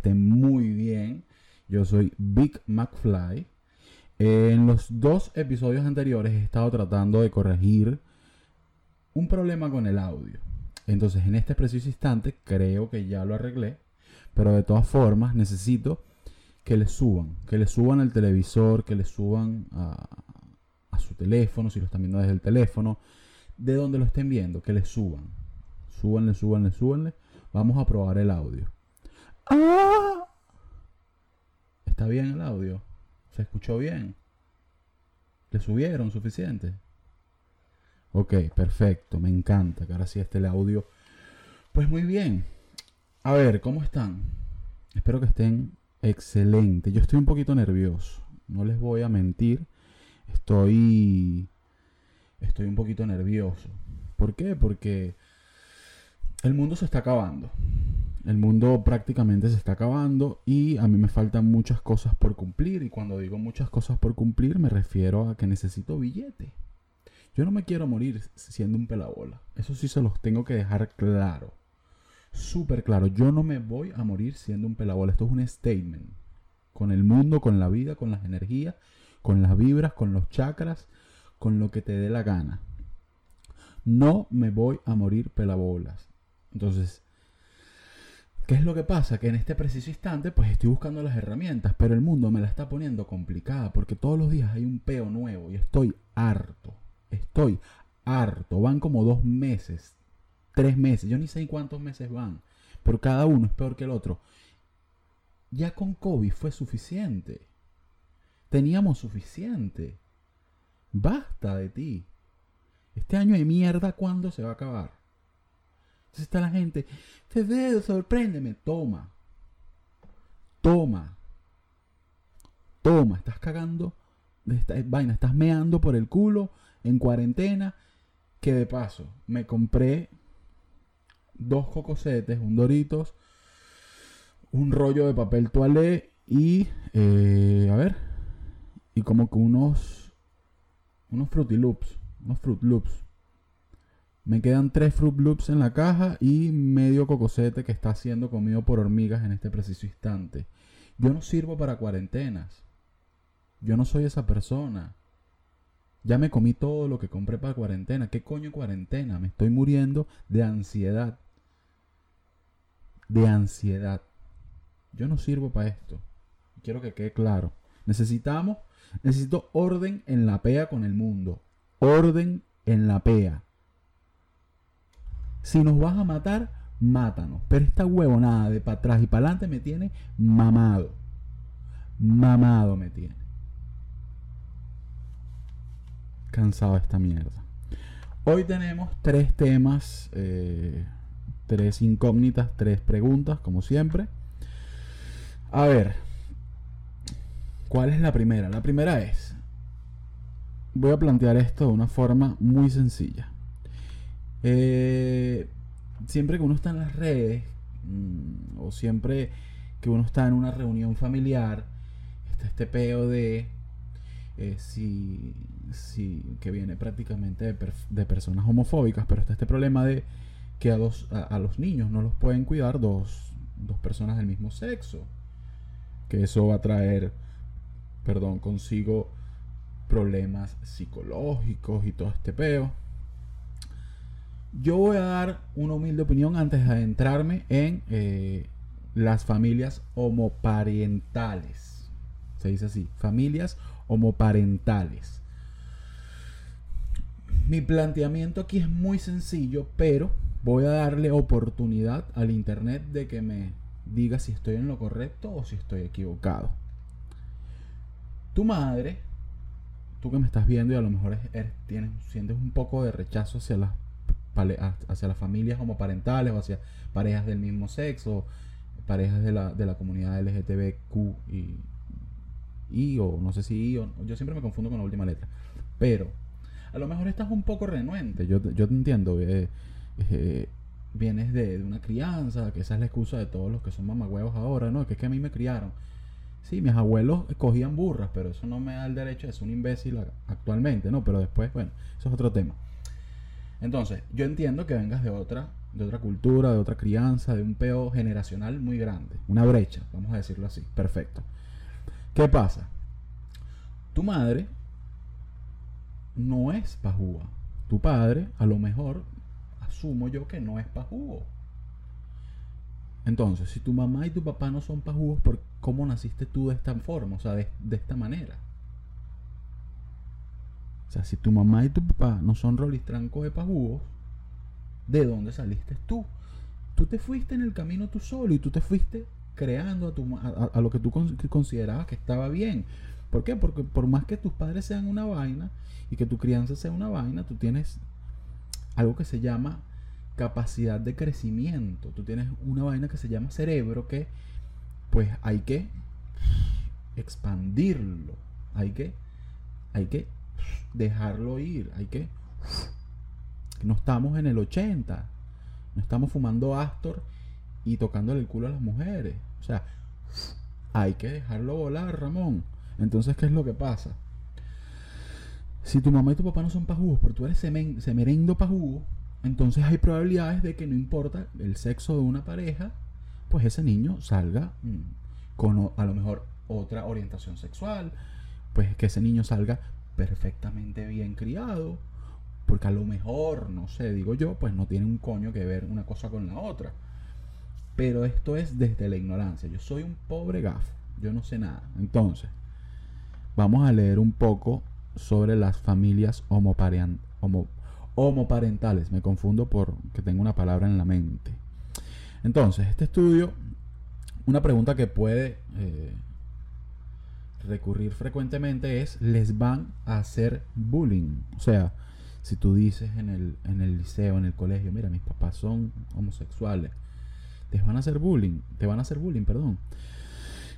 Estén muy bien. Yo soy Big McFly. En los dos episodios anteriores he estado tratando de corregir un problema con el audio. Entonces, en este preciso instante, creo que ya lo arreglé. Pero de todas formas, necesito que le suban. Que le suban al televisor, que le suban a, a su teléfono, si lo están viendo desde el teléfono. De donde lo estén viendo, que le suban. Súbanle, súbanle, súbanle. Vamos a probar el audio. ¡Ah! ¿Está bien el audio? ¿Se escuchó bien? ¿Le subieron suficiente? Ok, perfecto, me encanta que ahora sí esté el audio. Pues muy bien. A ver, ¿cómo están? Espero que estén excelentes. Yo estoy un poquito nervioso, no les voy a mentir. Estoy estoy un poquito nervioso. ¿Por qué? Porque el mundo se está acabando. El mundo prácticamente se está acabando y a mí me faltan muchas cosas por cumplir. Y cuando digo muchas cosas por cumplir me refiero a que necesito billete. Yo no me quiero morir siendo un pelabola. Eso sí se los tengo que dejar claro. Súper claro. Yo no me voy a morir siendo un pelabola. Esto es un statement. Con el mundo, con la vida, con las energías, con las vibras, con los chakras, con lo que te dé la gana. No me voy a morir pelabolas. Entonces, ¿qué es lo que pasa? Que en este preciso instante, pues estoy buscando las herramientas, pero el mundo me la está poniendo complicada porque todos los días hay un peo nuevo y estoy harto. Estoy harto. Van como dos meses, tres meses. Yo ni sé cuántos meses van. Pero cada uno es peor que el otro. Ya con COVID fue suficiente. Teníamos suficiente. Basta de ti. Este año de mierda, ¿cuándo se va a acabar? Entonces está la gente, Febrero, sorpréndeme. Toma. Toma. Toma, estás cagando de esta vaina, estás meando por el culo en cuarentena. Que de paso, me compré dos cocosetes, un Doritos, un rollo de papel toalé y, eh, a ver, y como que unos, unos Fruity Loops, unos Fruit Loops. Me quedan tres Fruit Loops en la caja y medio cocosete que está siendo comido por hormigas en este preciso instante. Yo no sirvo para cuarentenas. Yo no soy esa persona. Ya me comí todo lo que compré para cuarentena. ¿Qué coño cuarentena? Me estoy muriendo de ansiedad. De ansiedad. Yo no sirvo para esto. Quiero que quede claro. Necesitamos, necesito orden en la pea con el mundo. Orden en la pea. Si nos vas a matar, mátanos. Pero esta huevonada de para atrás y para adelante me tiene mamado. Mamado me tiene. Cansado esta mierda. Hoy tenemos tres temas, eh, tres incógnitas, tres preguntas, como siempre. A ver, ¿cuál es la primera? La primera es, voy a plantear esto de una forma muy sencilla. Eh, siempre que uno está en las redes, mm, o siempre que uno está en una reunión familiar, está este peo de eh, si, si, que viene prácticamente de, de personas homofóbicas, pero está este problema de que a, dos, a, a los niños no los pueden cuidar dos, dos personas del mismo sexo. Que eso va a traer, perdón, consigo problemas psicológicos y todo este peo. Yo voy a dar una humilde opinión antes de adentrarme en eh, las familias homoparentales. Se dice así, familias homoparentales. Mi planteamiento aquí es muy sencillo, pero voy a darle oportunidad al internet de que me diga si estoy en lo correcto o si estoy equivocado. Tu madre, tú que me estás viendo y a lo mejor es- eres- tienes, sientes un poco de rechazo hacia las hacia las familias homoparentales o hacia parejas del mismo sexo, parejas de la, de la comunidad LGTBQ y, y o no sé si I o yo siempre me confundo con la última letra. Pero a lo mejor estás un poco renuente, yo, yo te entiendo. eh, eh, vienes de, de una crianza, que esa es la excusa de todos los que son mamagüevos ahora, ¿no? Que es que a mí me criaron. Sí, mis abuelos cogían burras, pero eso no me da el derecho de ser un imbécil actualmente, ¿no? Pero después, bueno, eso es otro tema. Entonces, yo entiendo que vengas de otra de otra cultura, de otra crianza, de un peo generacional muy grande. Una brecha, vamos a decirlo así. Perfecto. ¿Qué pasa? Tu madre no es pajúa. Tu padre, a lo mejor, asumo yo que no es pajúo. Entonces, si tu mamá y tu papá no son pajúos, ¿por cómo naciste tú de esta forma? O sea, de, de esta manera. O sea, si tu mamá y tu papá no son rolistrancos de pajúos, ¿de dónde saliste tú? Tú te fuiste en el camino tú solo y tú te fuiste creando a, tu, a, lo que tú considerabas que estaba bien. ¿Por qué? Porque por más que tus padres sean una vaina y que tu crianza sea una vaina, tú tienes algo que se llama capacidad de crecimiento. Tú tienes una vaina que se llama cerebro que pues hay que expandirlo. Hay que, hay que dejarlo ir. Hay que no estamos en el 80. No estamos fumando Astor y tocándole el culo a las mujeres. O sea, hay que dejarlo volar, Ramón. Entonces, ¿qué es lo que pasa? Si tu mamá y tu papá no son pajugos, pero tú eres semerendo pajugo, entonces hay probabilidades de que no importa el sexo de una pareja, pues ese niño salga mm, con a lo mejor otra orientación sexual, pues que ese niño salga perfectamente bien criado, porque a lo mejor, no sé, digo yo, pues no tiene un coño que ver una cosa con la otra. Pero esto es desde la ignorancia. Yo soy un pobre gafo. Yo no sé nada. Entonces, vamos a leer un poco sobre las familias homoparentales. Me confundo porque tengo una palabra en la mente. Entonces, este estudio, una pregunta que puede eh, recurrir frecuentemente es, ¿les van a hacer bullying? O sea, si tú dices en el, en el liceo, en el colegio, mira, mis papás son homosexuales, te van a hacer bullying, te van a hacer bullying, perdón.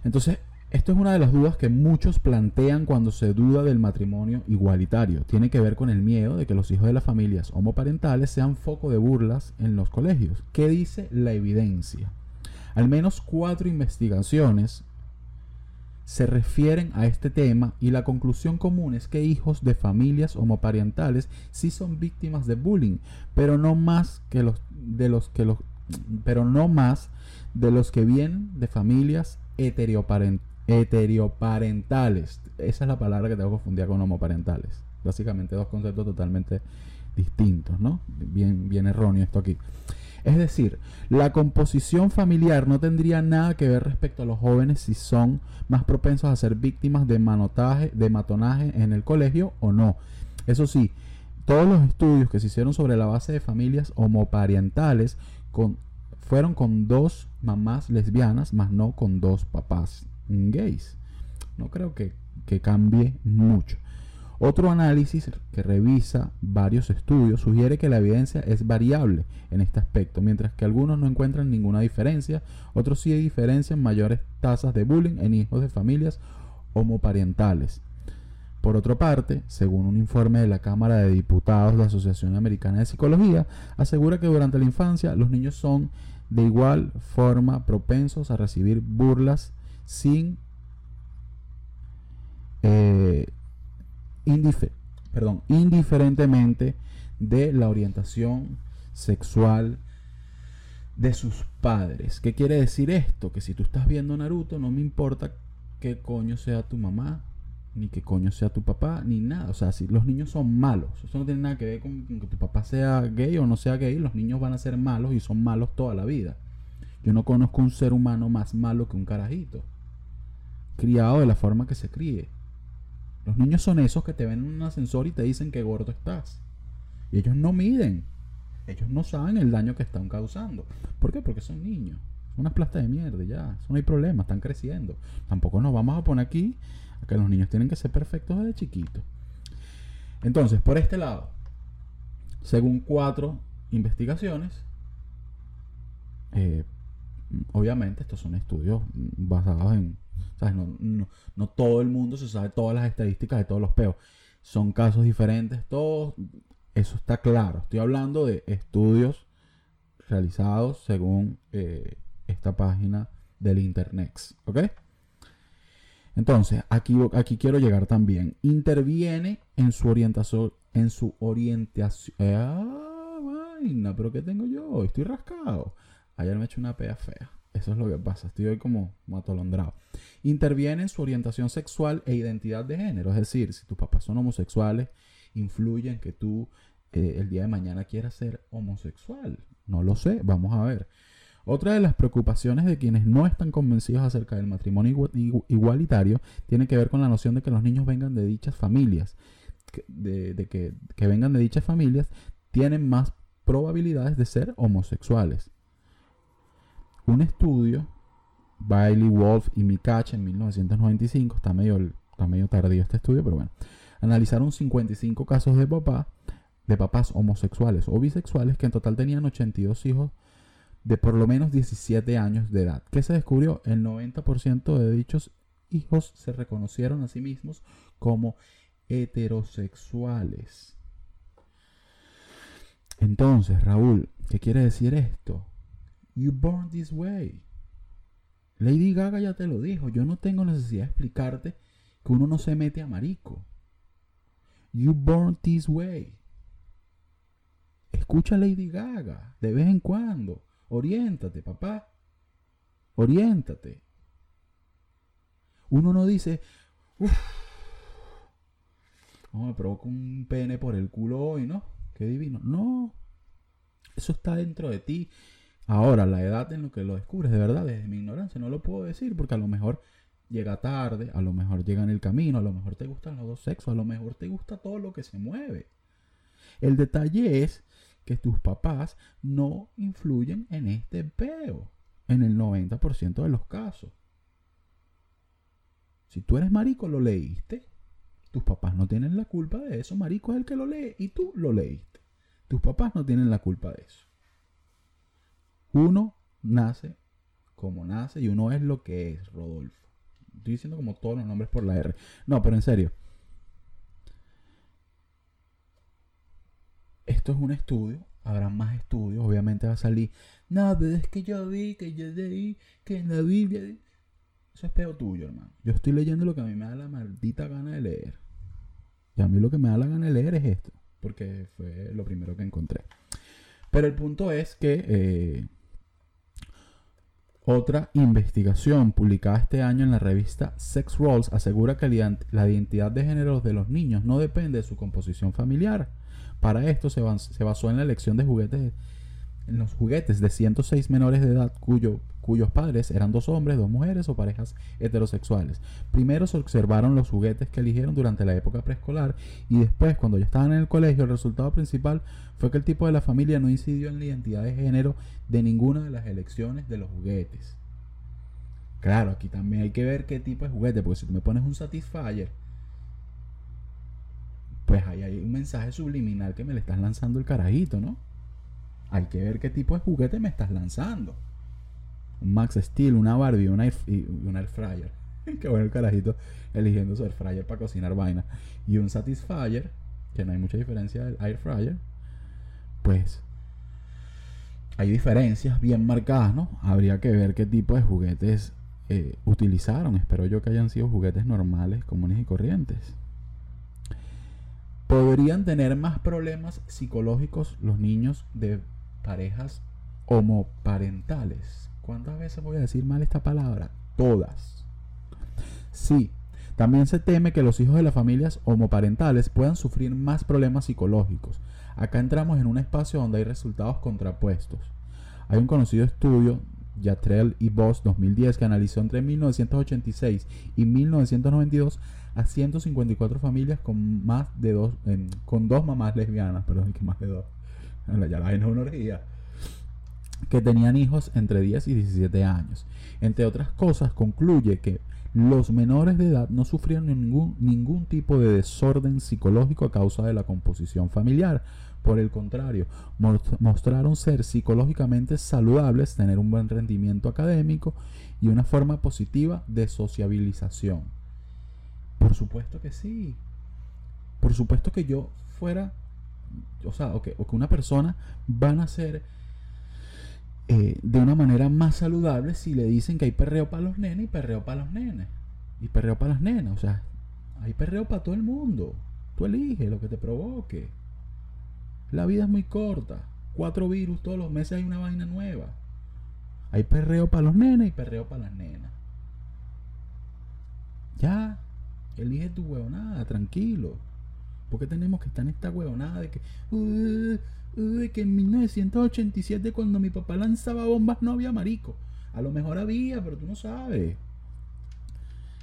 Entonces, esto es una de las dudas que muchos plantean cuando se duda del matrimonio igualitario. Tiene que ver con el miedo de que los hijos de las familias homoparentales sean foco de burlas en los colegios. ¿Qué dice la evidencia? Al menos cuatro investigaciones se refieren a este tema y la conclusión común es que hijos de familias homoparentales sí son víctimas de bullying, pero no más que los de los que los pero no más de los que vienen de familias heteroparentales. Esa es la palabra que tengo que confundir con homoparentales. Básicamente dos conceptos totalmente distintos, ¿no? Bien, bien erróneo esto aquí. Es decir, la composición familiar no tendría nada que ver respecto a los jóvenes si son más propensos a ser víctimas de manotaje, de matonaje en el colegio o no. Eso sí, todos los estudios que se hicieron sobre la base de familias homoparentales fueron con dos mamás lesbianas, más no con dos papás gays. No creo que cambie mucho. Otro análisis que revisa varios estudios sugiere que la evidencia es variable en este aspecto, mientras que algunos no encuentran ninguna diferencia, otros sí diferencian mayores tasas de bullying en hijos de familias homoparentales. Por otra parte, según un informe de la Cámara de Diputados de la Asociación Americana de Psicología, asegura que durante la infancia los niños son de igual forma propensos a recibir burlas sin eh, perdón, indiferentemente de la orientación sexual de sus padres. ¿Qué quiere decir esto? Que si tú estás viendo Naruto, no me importa qué coño sea tu mamá, ni qué coño sea tu papá, ni nada. O sea, si los niños son malos, eso no tiene nada que ver con, que tu papá sea gay o no sea gay, los niños van a ser malos y son malos toda la vida. Yo no conozco un ser humano más malo que un carajito, criado de la forma que se críe. Los niños son esos que te ven en un ascensor y te dicen que gordo estás. Y ellos no miden. Ellos no saben el daño que están causando. ¿Por qué? Porque son niños. Son unas plastas de mierda, ya. Eso no hay problema, están creciendo. Tampoco nos vamos a poner aquí a que los niños tienen que ser perfectos desde chiquitos. Entonces, por este lado, según cuatro investigaciones, eh, obviamente estos son estudios basados en no, todo el mundo se sabe todas las estadísticas de todos los peos. Son casos diferentes, todos. Eso está claro. Estoy hablando de estudios realizados según eh, esta página del Internet. ¿Ok? Entonces, aquí, aquí quiero llegar también. Interviene en su orientación. En su orientación. Ah, vaina, pero ¿qué tengo yo? Estoy rascado. Ayer me he hecho una pea fea. Eso es lo que pasa. Estoy hoy como matolondrado. Interviene en su orientación sexual e identidad de género. Es decir, si tus papás son homosexuales, influye en que tú eh, el día de mañana quieras ser homosexual. No lo sé. Vamos a ver. Otra de las preocupaciones de quienes no están convencidos acerca del matrimonio igualitario tiene que ver con la noción de que los niños vengan de dichas familias, de, que, que vengan de dichas familias, tienen más probabilidades de ser homosexuales. Un estudio, Bailey, Wolf y Mikach en 1995, está medio, está medio tardío este estudio, pero bueno, analizaron 55 casos de papá, de papás homosexuales o bisexuales que en total tenían 82 hijos de por lo menos 17 años de edad. ¿Qué se descubrió? El 90% de dichos hijos se reconocieron a sí mismos como heterosexuales. Entonces, Raúl, ¿qué quiere decir esto? You born this way. Lady Gaga ya te lo dijo. Yo no tengo necesidad de explicarte que uno no se mete a marico. You born this way. Escucha a Lady Gaga de vez en cuando. Oriéntate, papá. Oriéntate. Uno no dice, uff, me provoca un pene por el culo hoy, ¿no? Qué divino. No, eso está dentro de ti. Ahora, la edad en lo que lo descubres, de verdad, desde mi ignorancia, no lo puedo decir porque a lo mejor llega tarde, a lo mejor llega en el camino, a lo mejor te gustan los dos sexos, a lo mejor te gusta todo lo que se mueve. El detalle es que tus papás no influyen en este peo en el 90% de los casos. Si tú eres marico, lo leíste. Tus papás no tienen la culpa de eso. Marico es el que lo lee y tú lo leíste. Tus papás no tienen la culpa de eso. Uno nace como nace y uno es lo que es, Rodolfo. Estoy diciendo como todos los nombres por la R. No, pero en serio. esto es un estudio, habrá más estudios, obviamente va a salir, no, pero es que yo vi, que yo leí, que en la Biblia... Eso es peor tuyo, hermano. Yo estoy leyendo lo que a mí me da la maldita gana de leer. Y a mí lo que me da la gana de leer es esto, porque fue lo primero que encontré. Pero el punto es que eh, otra investigación publicada este año en la revista Sex Roles asegura que la identidad de género de los niños no depende de su composición familiar. Para esto se, basó en la elección de juguetes, en los juguetes de 106 menores de edad cuyo, cuyos padres eran dos hombres, dos mujeres o parejas heterosexuales. Primero se observaron los juguetes que eligieron durante la época preescolar y después, cuando ya estaban en el colegio, el resultado principal fue que el tipo de la familia no incidió en la identidad de género de ninguna de las elecciones de los juguetes. Claro, aquí también hay que ver qué tipo de juguete, porque si tú me pones un Satisfyer pues ahí hay un mensaje subliminal que me le estás lanzando el carajito, ¿no? Hay que ver qué tipo de juguete me estás lanzando. Un Max Steel, una Barbie una y un air fryer. qué bueno el carajito eligiendo su air fryer para cocinar vaina. Y un Satisfyer, que no hay mucha diferencia del air fryer. Pues hay diferencias bien marcadas, ¿no? Habría que ver qué tipo de juguetes eh, utilizaron. Espero yo que hayan sido juguetes normales, comunes y corrientes podrían tener más problemas psicológicos los niños de parejas homoparentales. ¿Cuántas veces voy a decir mal esta palabra? Todas. Sí, también se teme que los hijos de las familias homoparentales puedan sufrir más problemas psicológicos. Acá entramos en un espacio donde hay resultados contrapuestos. Hay un conocido estudio Yatrell y Voss 2010 que analizó entre 1986 y 1992 a 154 familias con más de dos con dos mamás lesbianas, perdón, que más de dos. Ya la una que tenían hijos entre 10 y 17 años. Entre otras cosas, concluye que los menores de edad no sufrieron ningún, ningún tipo de desorden psicológico a causa de la composición familiar, por el contrario, mostraron ser psicológicamente saludables, tener un buen rendimiento académico y una forma positiva de sociabilización. Por supuesto que sí. Por supuesto que yo fuera, o sea, o que, una persona van a ser eh, de una manera más saludable si le dicen que hay perreo para los nenes y perreo para los nenes. Y perreo para las nenas. O sea, hay perreo para todo el mundo. Tú eliges lo que te provoque. La vida es muy corta. cuatro virus, todos los meses hay una vaina nueva. Hay perreo para los nenes y perreo para las nenas. Ya, elige tu huevonada, tranquilo. porque tenemos que estar en esta huevonada de que, uy, que en 1987 cuando mi papá lanzaba bombas no había marico? A lo mejor había, pero tú no sabes.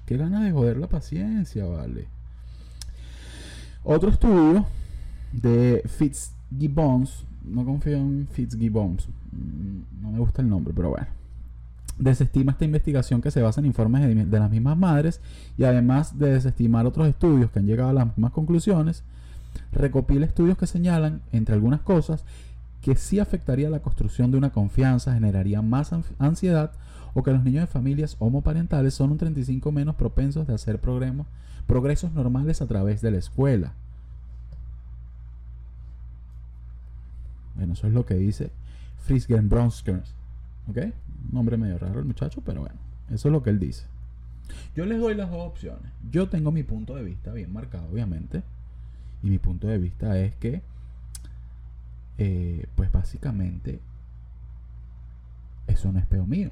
Qué ganas de joder la paciencia, vale. Otro estudio de Fitzgibbons, no confío en Fitzgibbons, mm, no me gusta el nombre, pero bueno. Desestima esta investigación que se basa en informes de, de las mismas madres y además de desestimar otros estudios que han llegado a las mismas conclusiones, recopila estudios que señalan, entre algunas cosas, que sí afectaría la construcción de una confianza, generaría más ansiedad o que los niños de familias homoparentales son un 35 menos propensos de hacer progresos normales a través de la escuela. Bueno, eso es lo que dice Frisgen Bronskers. ¿Ok? Nombre medio raro el muchacho, pero bueno, eso es lo que él dice. Yo les doy las dos opciones. Yo tengo mi punto de vista bien marcado, obviamente. Y mi punto de vista es que, eh, pues básicamente, eso no es peo mío.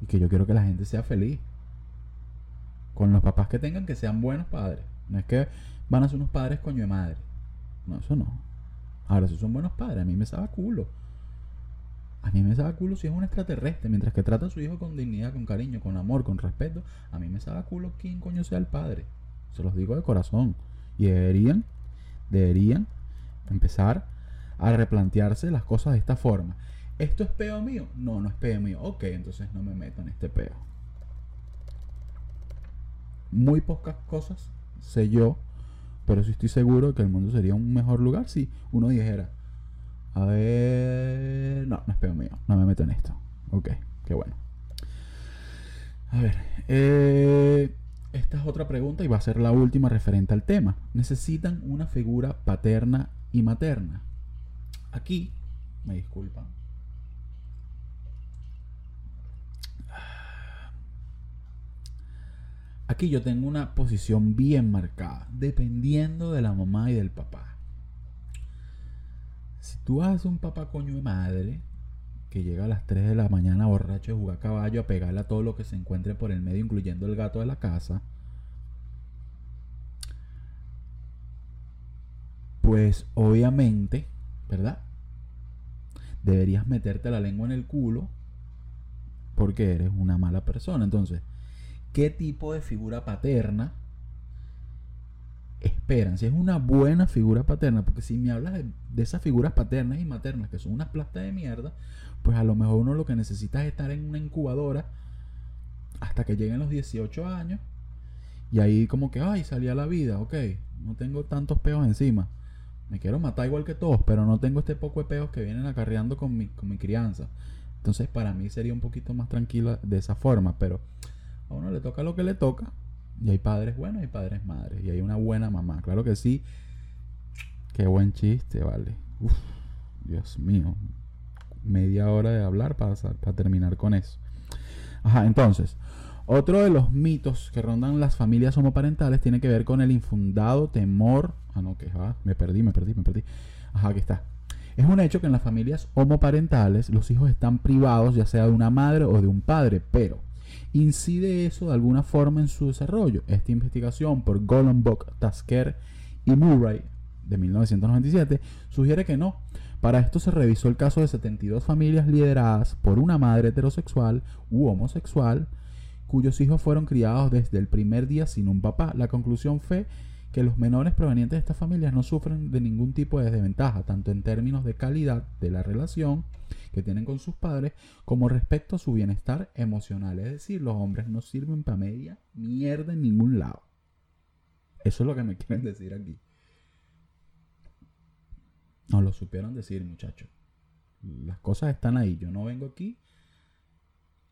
Y que yo quiero que la gente sea feliz. Con los papás que tengan que sean buenos padres. No es que van a ser unos padres coño de madre. No, eso no. Ahora, si son buenos padres, a mí me sabe culo. A mí me sabe culo si es un extraterrestre. Mientras que trata a su hijo con dignidad, con cariño, con amor, con respeto. A mí me sabe culo quién coño sea el padre. Se los digo de corazón. Y deberían, deberían empezar a replantearse las cosas de esta forma. ¿Esto es peo mío? No, no es peo mío. Ok, entonces no me meto en este peo. Muy pocas cosas sé yo, pero sí estoy seguro que el mundo sería un mejor lugar si uno dijera, a ver, no, no es peo mío, no me meto en esto. Ok, qué bueno. A ver, eh, esta es otra pregunta y va a ser la última referente al tema. ¿Necesitan una figura paterna y materna? Aquí, me disculpan, Aquí yo tengo una posición bien marcada, dependiendo de la mamá y del papá. Si tú haces un papá coño de madre, llega a las 3 de la mañana borracho de jugar caballo a pegarle a todo lo que se encuentre por el medio, incluyendo el gato de la casa, pues obviamente, ¿verdad? Deberías meterte la lengua en el culo porque eres una mala persona. Entonces, qué tipo de figura paterna esperan. Si es una buena figura paterna, porque si me hablas de, esas figuras paternas y maternas que son unas plastas de mierda, pues a lo mejor uno lo que necesita es estar en una incubadora hasta que lleguen los 18 años y ahí como que, ay, salí a la vida, ok, no tengo tantos peos encima. Me quiero matar igual que todos, pero no tengo este poco de peos que vienen acarreando con mi, con mi crianza. Entonces para mí sería un poquito más tranquilo de esa forma, pero a uno le toca lo que le toca. Y hay padres buenos y padres madres. Y hay una buena mamá. Claro que sí. Qué buen chiste, vale. Uf, Dios mío. Media hora de hablar para, terminar con eso. Ajá, entonces. Otro de los mitos que rondan las familias homoparentales tiene que ver con el infundado temor. Ah, no, que ah, me perdí, me perdí, me perdí. Ajá, aquí está. Es un hecho que en las familias homoparentales los hijos están privados ya sea de una madre o de un padre, pero ¿Incide eso de alguna forma en su desarrollo? Esta investigación por Golombok, Tasker y Murray de 1997 sugiere que no. Para esto se revisó el caso de 72 familias lideradas por una madre heterosexual u homosexual cuyos hijos fueron criados desde el primer día sin un papá. La conclusión fue que los menores provenientes de estas familias no sufren de ningún tipo de desventaja, tanto en términos de calidad de la relación que tienen con sus padres, como respecto a su bienestar emocional. Es decir, los hombres no sirven para media mierda en ningún lado. Eso es lo que me quieren decir aquí. No lo supieron decir, muchachos. Las cosas están ahí. Yo no vengo aquí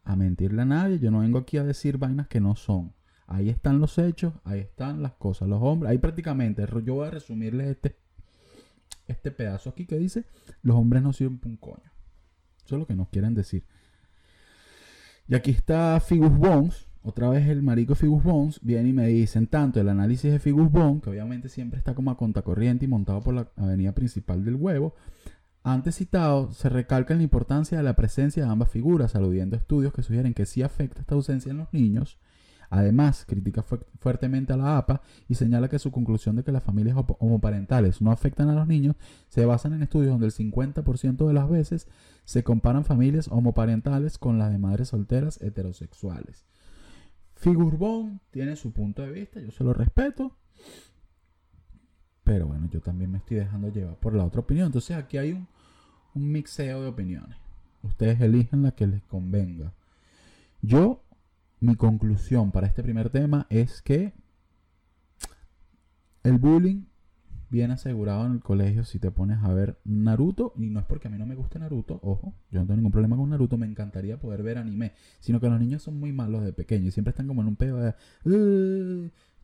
a mentirle a nadie. Yo no vengo aquí a decir vainas que no son. Ahí están los hechos, ahí están las cosas. Los hombres, ahí prácticamente, yo voy a resumirles este, este pedazo aquí que dice, los hombres no sirven para un coño. Eso es lo que nos quieren decir. Y aquí está Figus Bones, otra vez el marico Figus Bones, viene y me dicen tanto el análisis de Figus Bones, que obviamente siempre está como a corriente y montado por la avenida principal del huevo, antes citado, se recalca la importancia de la presencia de ambas figuras, aludiendo a estudios que sugieren que sí afecta esta ausencia en los niños. Además, critica fuertemente a la APA y señala que su conclusión de que las familias homoparentales no afectan a los niños se basan en estudios donde el 50% de las veces se comparan familias homoparentales con las de madres solteras heterosexuales. Figurbón tiene su punto de vista, yo se lo respeto. Pero bueno, yo también me estoy dejando llevar por la otra opinión. Entonces aquí hay un, un mixeo de opiniones. Ustedes eligen la que les convenga. Yo, mi conclusión para este primer tema es que el bullying viene asegurado en el colegio si te pones a ver Naruto. Y no es porque a mí no me guste Naruto, ojo, yo no tengo ningún problema con Naruto, me encantaría poder ver anime. Sino que los niños son muy malos de pequeños y siempre están como en un pedo de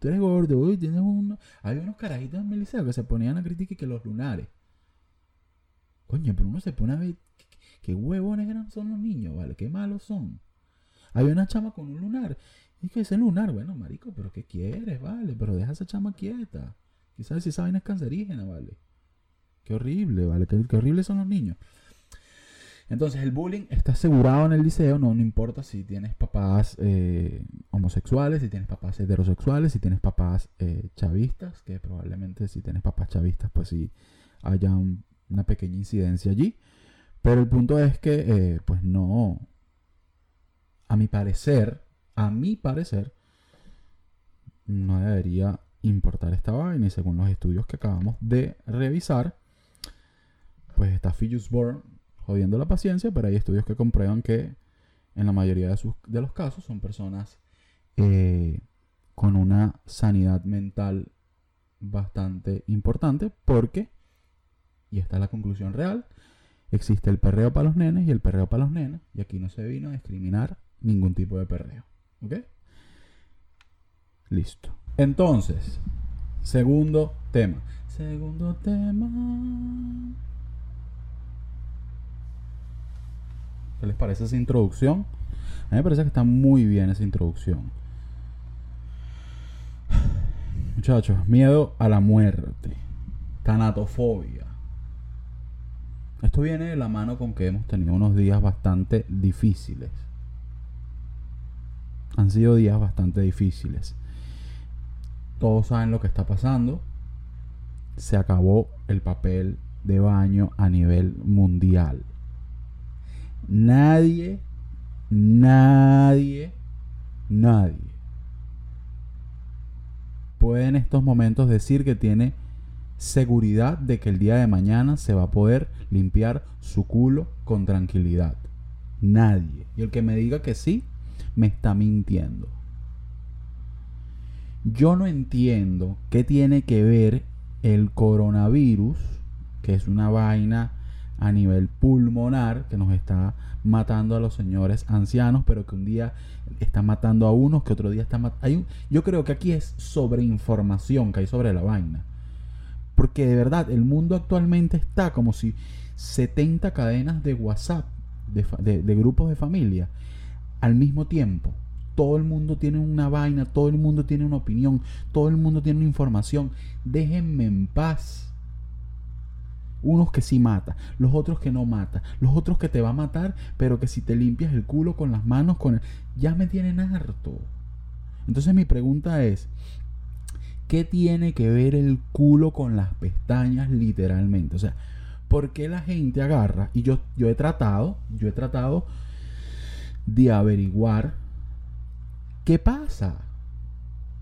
tú eres gordo, uy, tienes uno. Hay unos carajitos en mi liceo que se ponían a criticar que los lunares. Coño, pero uno se pone a ver qué, huevones eran son los niños, ¿vale? Qué malos son. Había una chama con un lunar. Y que ese lunar, bueno, marico, pero ¿qué quieres, vale? Pero deja esa chama quieta. Quizás si esa vaina es cancerígena, vale. Qué horrible, vale. Qué, qué horribles son los niños. Entonces el bullying está asegurado en el liceo, no, no importa si tienes papás eh, homosexuales, si tienes papás heterosexuales, si tienes papás eh, chavistas, que probablemente si tienes papás chavistas pues sí haya una pequeña incidencia allí. Pero el punto es que eh, pues no, a mi parecer, a mi parecer, no debería importar esta vaina y según los estudios que acabamos de revisar, pues está Fillus Born jodiendo la paciencia, pero hay estudios que comprueban que en la mayoría de, sus, de los casos son personas eh, con una sanidad mental bastante importante porque, y esta es la conclusión real, existe el perreo para los nenes y el perreo para los nenes, y aquí no se vino a discriminar ningún tipo de perreo. ¿Ok? Listo. Entonces, segundo tema. Segundo tema. ¿Qué les parece esa introducción? A mí me parece que está muy bien esa introducción. Muchachos, miedo a la muerte. Tanatofobia. Esto viene de la mano con que hemos tenido unos días bastante difíciles. Han sido días bastante difíciles. Todos saben lo que está pasando. Se acabó el papel de baño a nivel mundial. Nadie, nadie, nadie puede en estos momentos decir que tiene seguridad de que el día de mañana se va a poder limpiar su culo con tranquilidad. Nadie. Y el que me diga que sí, me está mintiendo. Yo no entiendo qué tiene que ver el coronavirus, que es una vaina a nivel pulmonar que nos está matando a los señores ancianos, pero que un día está matando a unos, que otro día está matando... Yo creo que aquí es sobreinformación que hay sobre la vaina. Porque de verdad, el mundo actualmente está como si 70 cadenas de WhatsApp, de, de grupos de familia, al mismo tiempo. Todo el mundo tiene una vaina, todo el mundo tiene una opinión, todo el mundo tiene una información. Déjenme en paz. Unos que sí mata, los otros que no mata, los otros que te va a matar, pero que si te limpias el culo con las manos, con el... ya me tienen harto. Entonces mi pregunta es, ¿qué tiene que ver el culo con las pestañas literalmente? O sea, ¿por qué la gente agarra? Y yo, yo he tratado, yo he tratado de averiguar qué pasa.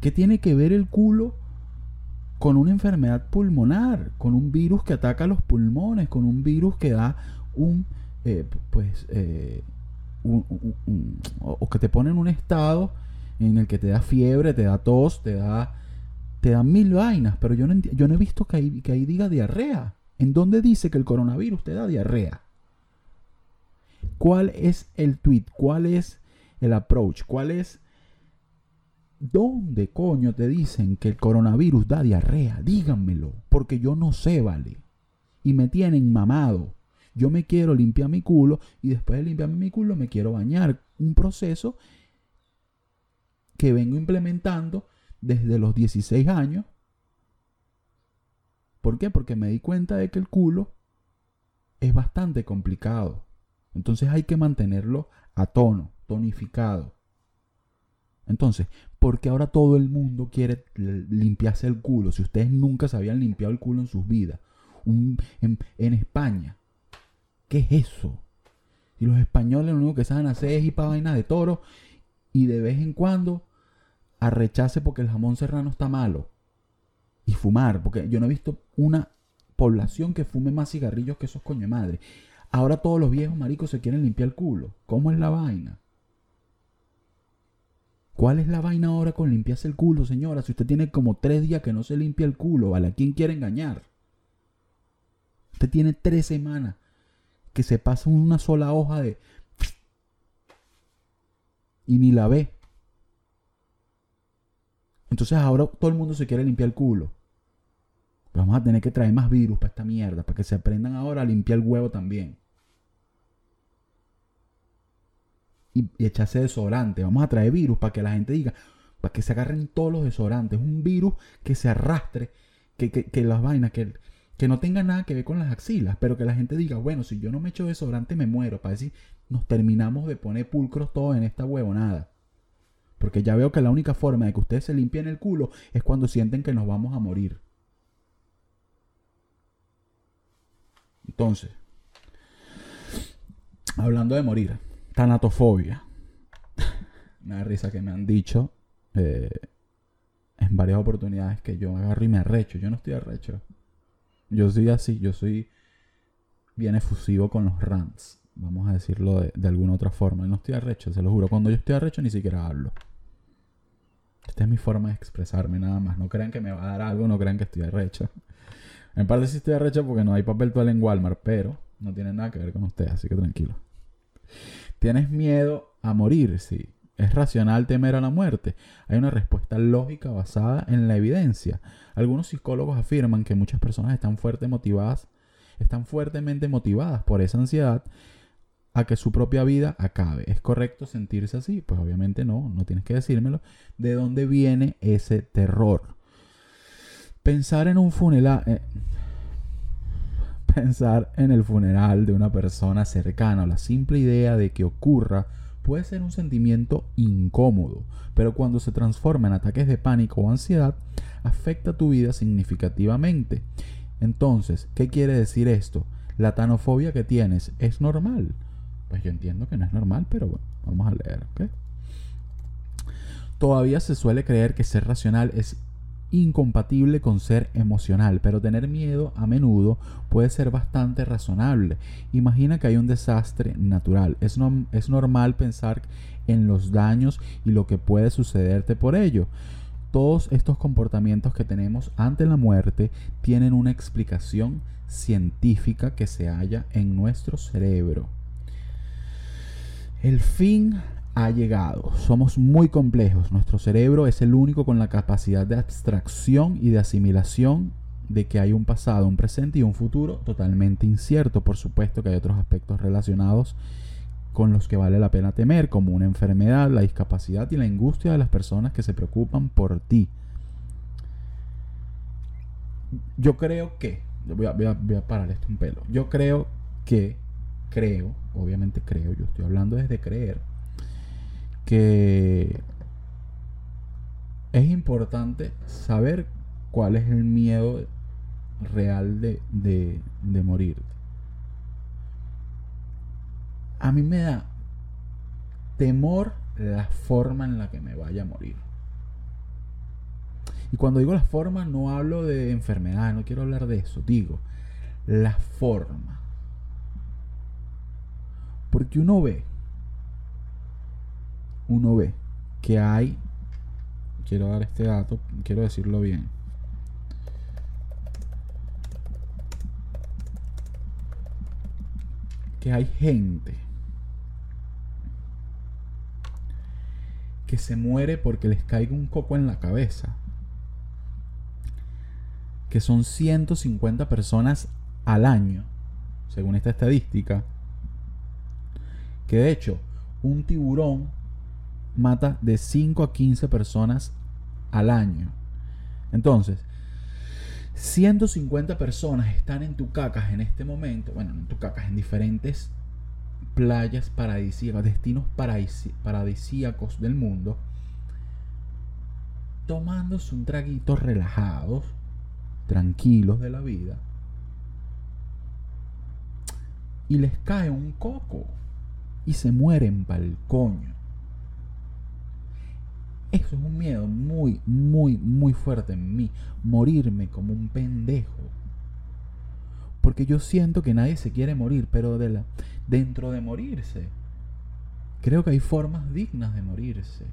¿Qué tiene que ver el culo con una enfermedad pulmonar, con un virus que ataca los pulmones, con un virus que da un, eh, pues, eh, o que te pone en un estado en el que te da fiebre, te da tos, te da, te da mil vainas, pero yo no, yo no he visto que ahí, que ahí diga diarrea. ¿En dónde dice que el coronavirus te da diarrea? ¿Cuál es el tweet? ¿Cuál es el approach? ¿Cuál es ¿Dónde coño te dicen que el coronavirus da diarrea? Díganmelo, porque yo no sé, vale. Y me tienen mamado. Yo me quiero limpiar mi culo y después de limpiarme mi culo me quiero bañar. Un proceso que vengo implementando desde los 16 años. ¿Por qué? Porque me di cuenta de que el culo es bastante complicado. Entonces hay que mantenerlo a tono, tonificado. Entonces, ¿por qué ahora todo el mundo quiere limpiarse el culo? Si ustedes nunca se habían limpiado el culo en sus vidas. en, España. ¿Qué es eso? Y los españoles lo único que saben hacer es ir para vaina de toro y de vez en cuando arrecharse porque el jamón serrano está malo. Y fumar, porque yo no he visto una población que fume más cigarrillos que esos coño de madre. Ahora todos los viejos maricos se quieren limpiar el culo. ¿Cómo es la vaina? ¿Cuál es la vaina ahora con limpiarse el culo, señora? Si usted tiene como tres días que no se limpia el culo. ¿A quién quiere engañar? Usted tiene tres semanas que se pasa una sola hoja de... Y ni la ve. Entonces ahora todo el mundo se quiere limpiar el culo. vamos a tener que traer más virus para esta mierda, para que se aprendan ahora a limpiar el huevo también. Y, echarse desodorante. Vamos a traer virus para que la gente diga, para que se agarren todos los desodorantes. Un virus que se arrastre, que, que, las vainas, que, que no tenga nada que ver con las axilas, pero que la gente diga, bueno, si yo no me echo desodorante me muero. Para decir, nos terminamos de poner pulcros todos en esta huevonada. Porque ya veo que la única forma de que ustedes se limpien el culo es cuando sienten que nos vamos a morir. Entonces, hablando de morir, tanatofobia. Una risa que me han dicho eh, en varias oportunidades que yo agarro y me arrecho. Yo no estoy arrecho. Yo soy así, yo soy bien efusivo con los rants. Vamos a decirlo de, de alguna otra forma. No estoy arrecho, se lo juro. Cuando yo estoy arrecho ni siquiera hablo. Esta es mi forma de expresarme nada más. No crean que me va a dar algo, no crean que estoy arrecho. En parte sí estoy arrecho porque no hay papel toal en Walmart, pero no tiene nada que ver con usted, así que tranquilo. ¿Tienes miedo a morir? Sí. ¿Es racional temer a la muerte? Hay una respuesta lógica basada en la evidencia. Algunos psicólogos afirman que muchas personas están, fuerte motivadas, están fuertemente motivadas por esa ansiedad a que su propia vida acabe. ¿Es correcto sentirse así? Pues obviamente no, no tienes que decírmelo. ¿De dónde viene ese terror? Pensar en un funeral... Eh, pensar en el funeral de una persona cercana o la simple idea de que ocurra puede ser un sentimiento incómodo, pero cuando se transforma en ataques de pánico o ansiedad, afecta tu vida significativamente. Entonces, ¿qué quiere decir esto? La tanofobia que tienes es normal. Pues yo entiendo que no es normal, pero bueno, vamos a leer, ¿ok? Todavía se suele creer que ser racional es incompatible con ser emocional, pero tener miedo a menudo puede ser bastante razonable. Imagina que hay un desastre natural. Es, es normal pensar en los daños y lo que puede sucederte por ello. Todos estos comportamientos que tenemos ante la muerte tienen una explicación científica que se halla en nuestro cerebro. El fin ha llegado. Somos muy complejos. Nuestro cerebro es el único con la capacidad de abstracción y de asimilación de que hay un pasado, un presente y un futuro totalmente incierto. Por supuesto que hay otros aspectos relacionados con los que vale la pena temer, como una enfermedad, la discapacidad y la angustia de las personas que se preocupan por ti. Yo creo que, voy a, parar esto un pelo, yo creo que creo, obviamente creo, yo estoy hablando desde creer, que es importante saber cuál es el miedo real de, de, de morir. A mí me da temor la forma en la que me vaya a morir. Y cuando digo la forma no hablo de enfermedad, no quiero hablar de eso, digo la forma. Porque uno ve, uno ve que hay, quiero dar este dato, quiero decirlo bien. Que hay gente que se muere porque les caiga un coco en la cabeza. Que son 150 personas al año, según esta estadística, que de hecho, un tiburón mata de 5 a 15 personas al año. Entonces, 150 personas están en tu cacas en este momento, bueno, en tu cacas, en diferentes playas paradisíacas, destinos paradisíacos del mundo, tomándose un traguito relajados, tranquilos de la vida, y les cae un coco y se mueren pa'l coño. Eso es un miedo muy, muy, muy fuerte en mí. Morirme como un pendejo. Porque yo siento que nadie se quiere morir, pero dentro de morirse, creo que hay formas dignas de morirse.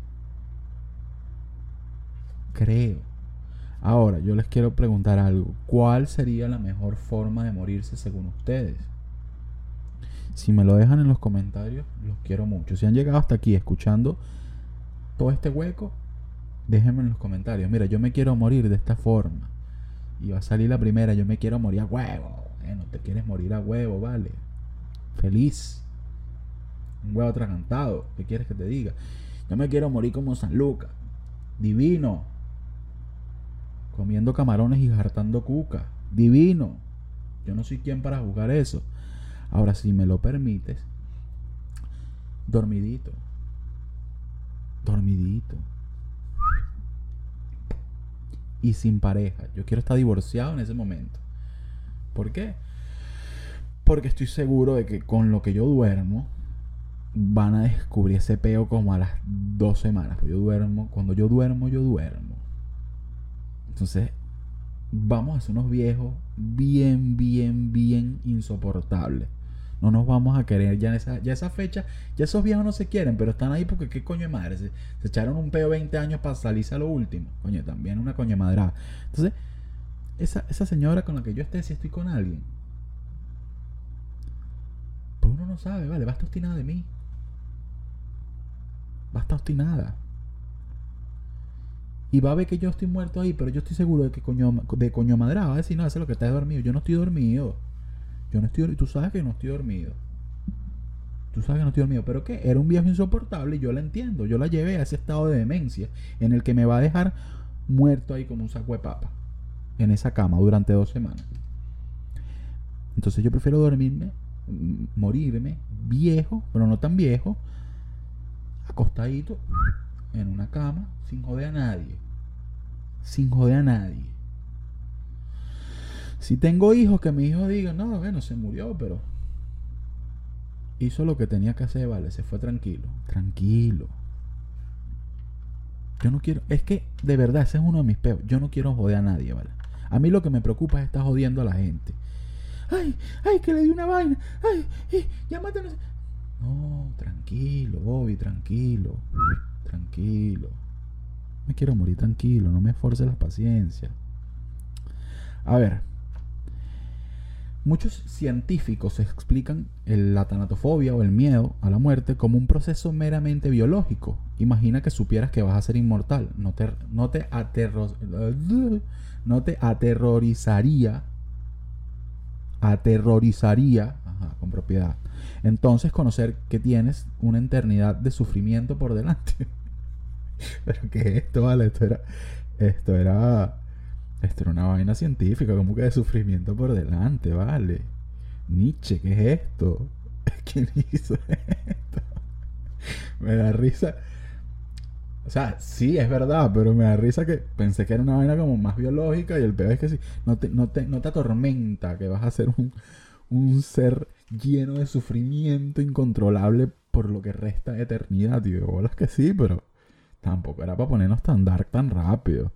Creo. Ahora, yo les quiero preguntar algo. ¿Cuál sería la mejor forma de morirse según ustedes? Si me lo dejan en los comentarios, los quiero mucho. Si han llegado hasta aquí escuchando todo este hueco, déjenme en los comentarios. Mira, yo me quiero morir de esta forma. Y va a salir la primera, yo me quiero morir a huevo. Bueno, te quieres morir a huevo, vale. Feliz. Un huevo atragantado. ¿Qué quieres que te diga? Yo me quiero morir como San Lucas. Divino. Comiendo camarones y hartando cuca. Divino. Yo no soy quien para jugar eso. Ahora, si me lo permites, dormidito dormidito. Y sin pareja. Yo quiero estar divorciado en ese momento. ¿Por qué? Porque estoy seguro de que con lo que yo duermo van a descubrir ese peo como a las dos semanas. Pues yo duermo, cuando yo duermo, yo duermo. Entonces, vamos a ser unos viejos bien, bien, bien insoportables. No nos vamos a querer ya en esa, ya esa fecha. Ya esos viejos no se quieren, pero están ahí porque qué coño de madre. Se, echaron un peo 20 años para salirse a lo último. Coño, también una coño madre. Entonces, esa, esa señora con la que yo esté, si estoy con alguien, pues uno no sabe, vale, va a estar obstinada de mí. Va a estar obstinada. Y va a ver que yo estoy muerto ahí, pero yo estoy seguro de que coño, de coño madre va a decir, no, eso es lo que está dormido. Yo no estoy dormido. Yo no estoy, tú sabes que no estoy dormido. Tú sabes que no estoy dormido. Pero ¿qué? Era un viaje insoportable y yo la entiendo. Yo la llevé a ese estado de demencia en el que me va a dejar muerto ahí como un saco de papa. En esa cama durante dos semanas. Entonces yo prefiero dormirme, mm, morirme, viejo, pero no tan viejo, acostadito en una cama, sin joder a nadie. Sin joder a nadie. Si tengo hijos, que mi hijo diga, no, bueno, se murió, pero hizo lo que tenía que hacer, vale, se fue tranquilo, tranquilo. Yo no quiero, es que de verdad ese es uno de mis peos. Yo no quiero joder a nadie, ¿vale? A mí lo que me preocupa es estar jodiendo a la gente. Ay, ay, que le di una vaina. Ay, ay ya No, tranquilo, Bobby, tranquilo. Tranquilo. Me quiero morir tranquilo, no me esforce la paciencia. A ver, Muchos científicos explican la tanatofobia o el miedo a la muerte como un proceso meramente biológico. Imagina que supieras que vas a ser inmortal. No te, no te, no te aterrorizaría. Aterrorizaría con propiedad. Entonces conocer que tienes una eternidad de sufrimiento por delante. Pero que esto, vale, esto era, esto era esto era una vaina científica, como que de sufrimiento por delante, vale. Nietzsche, ¿qué es esto? ¿Quién hizo esto? me da risa. O sea, sí, es verdad, pero me da risa que pensé que era una vaina como más biológica y el peor es que sí, no te, no te, no te atormenta que vas a ser un, un ser lleno de sufrimiento incontrolable por lo que resta de eternidad, tío. Bolas que sí, pero tampoco era para ponernos tan dark tan rápido.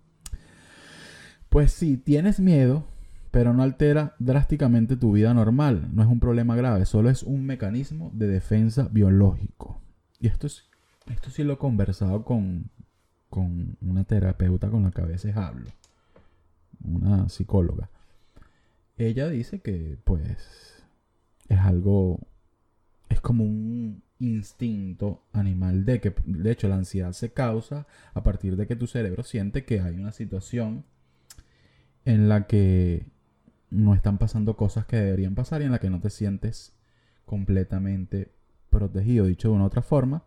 Pues sí, tienes miedo, pero no altera drásticamente tu vida normal. No es un problema grave, solo es un mecanismo de defensa biológico. Y esto, es, esto sí lo he conversado con, con una terapeuta con la que a veces hablo, una psicóloga. Ella dice que pues es algo, es como un instinto animal de que de hecho la ansiedad se causa a partir de que tu cerebro siente que hay una situación en la que no están pasando cosas que deberían pasar y en la que no te sientes completamente protegido. Dicho de una otra forma,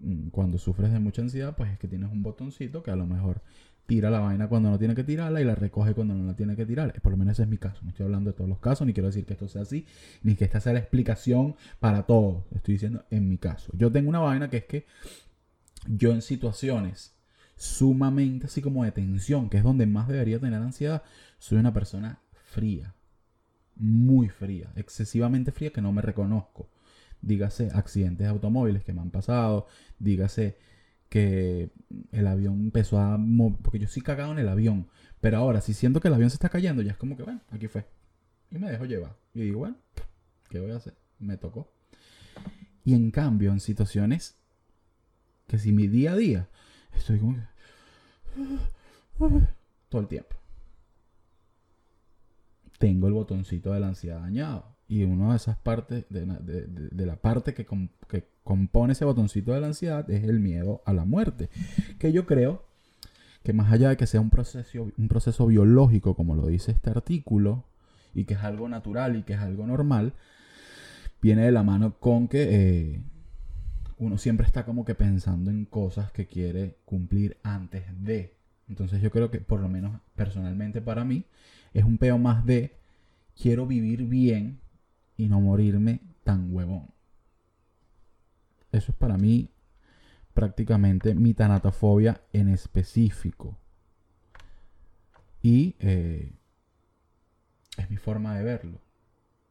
mm, cuando sufres de mucha ansiedad, pues es que tienes un botoncito que a lo mejor tira la vaina cuando no tiene que tirarla y la recoge cuando no la tiene que tirar. Por lo menos ese es mi caso. No estoy hablando de todos los casos, ni quiero decir que esto sea así, ni que esta sea la explicación para todo. Estoy diciendo en mi caso. Yo tengo una vaina que es que yo en situaciones sumamente así como de tensión, que es donde más debería tener ansiedad, soy una persona fría. Muy fría. Excesivamente fría que no me reconozco. Dígase accidentes de automóviles que me han pasado. Dígase que el avión empezó a porque yo sí cagado en el avión, pero ahora si siento que el avión se está cayendo, ya es como que, bueno, aquí fue. Y me dejo llevar. Y digo, bueno, ¿qué voy a hacer? Me tocó. Y en cambio, en situaciones que si mi día a día estoy como todo el tiempo. Tengo el botoncito de la ansiedad dañado. Y una de esas partes, de, la parte que, que, compone ese botoncito de la ansiedad es el miedo a la muerte. Que yo creo que más allá de que sea un proceso, un proceso biológico, como lo dice este artículo, y que es algo natural y que es algo normal, viene de la mano con que eh, uno siempre está como que pensando en cosas que quiere cumplir antes de. Entonces yo creo que por lo menos personalmente para mí es un peo más de quiero vivir bien y no morirme tan huevón. Eso es para mí prácticamente mi tanatofobia en específico. Y eh, es mi forma de verlo.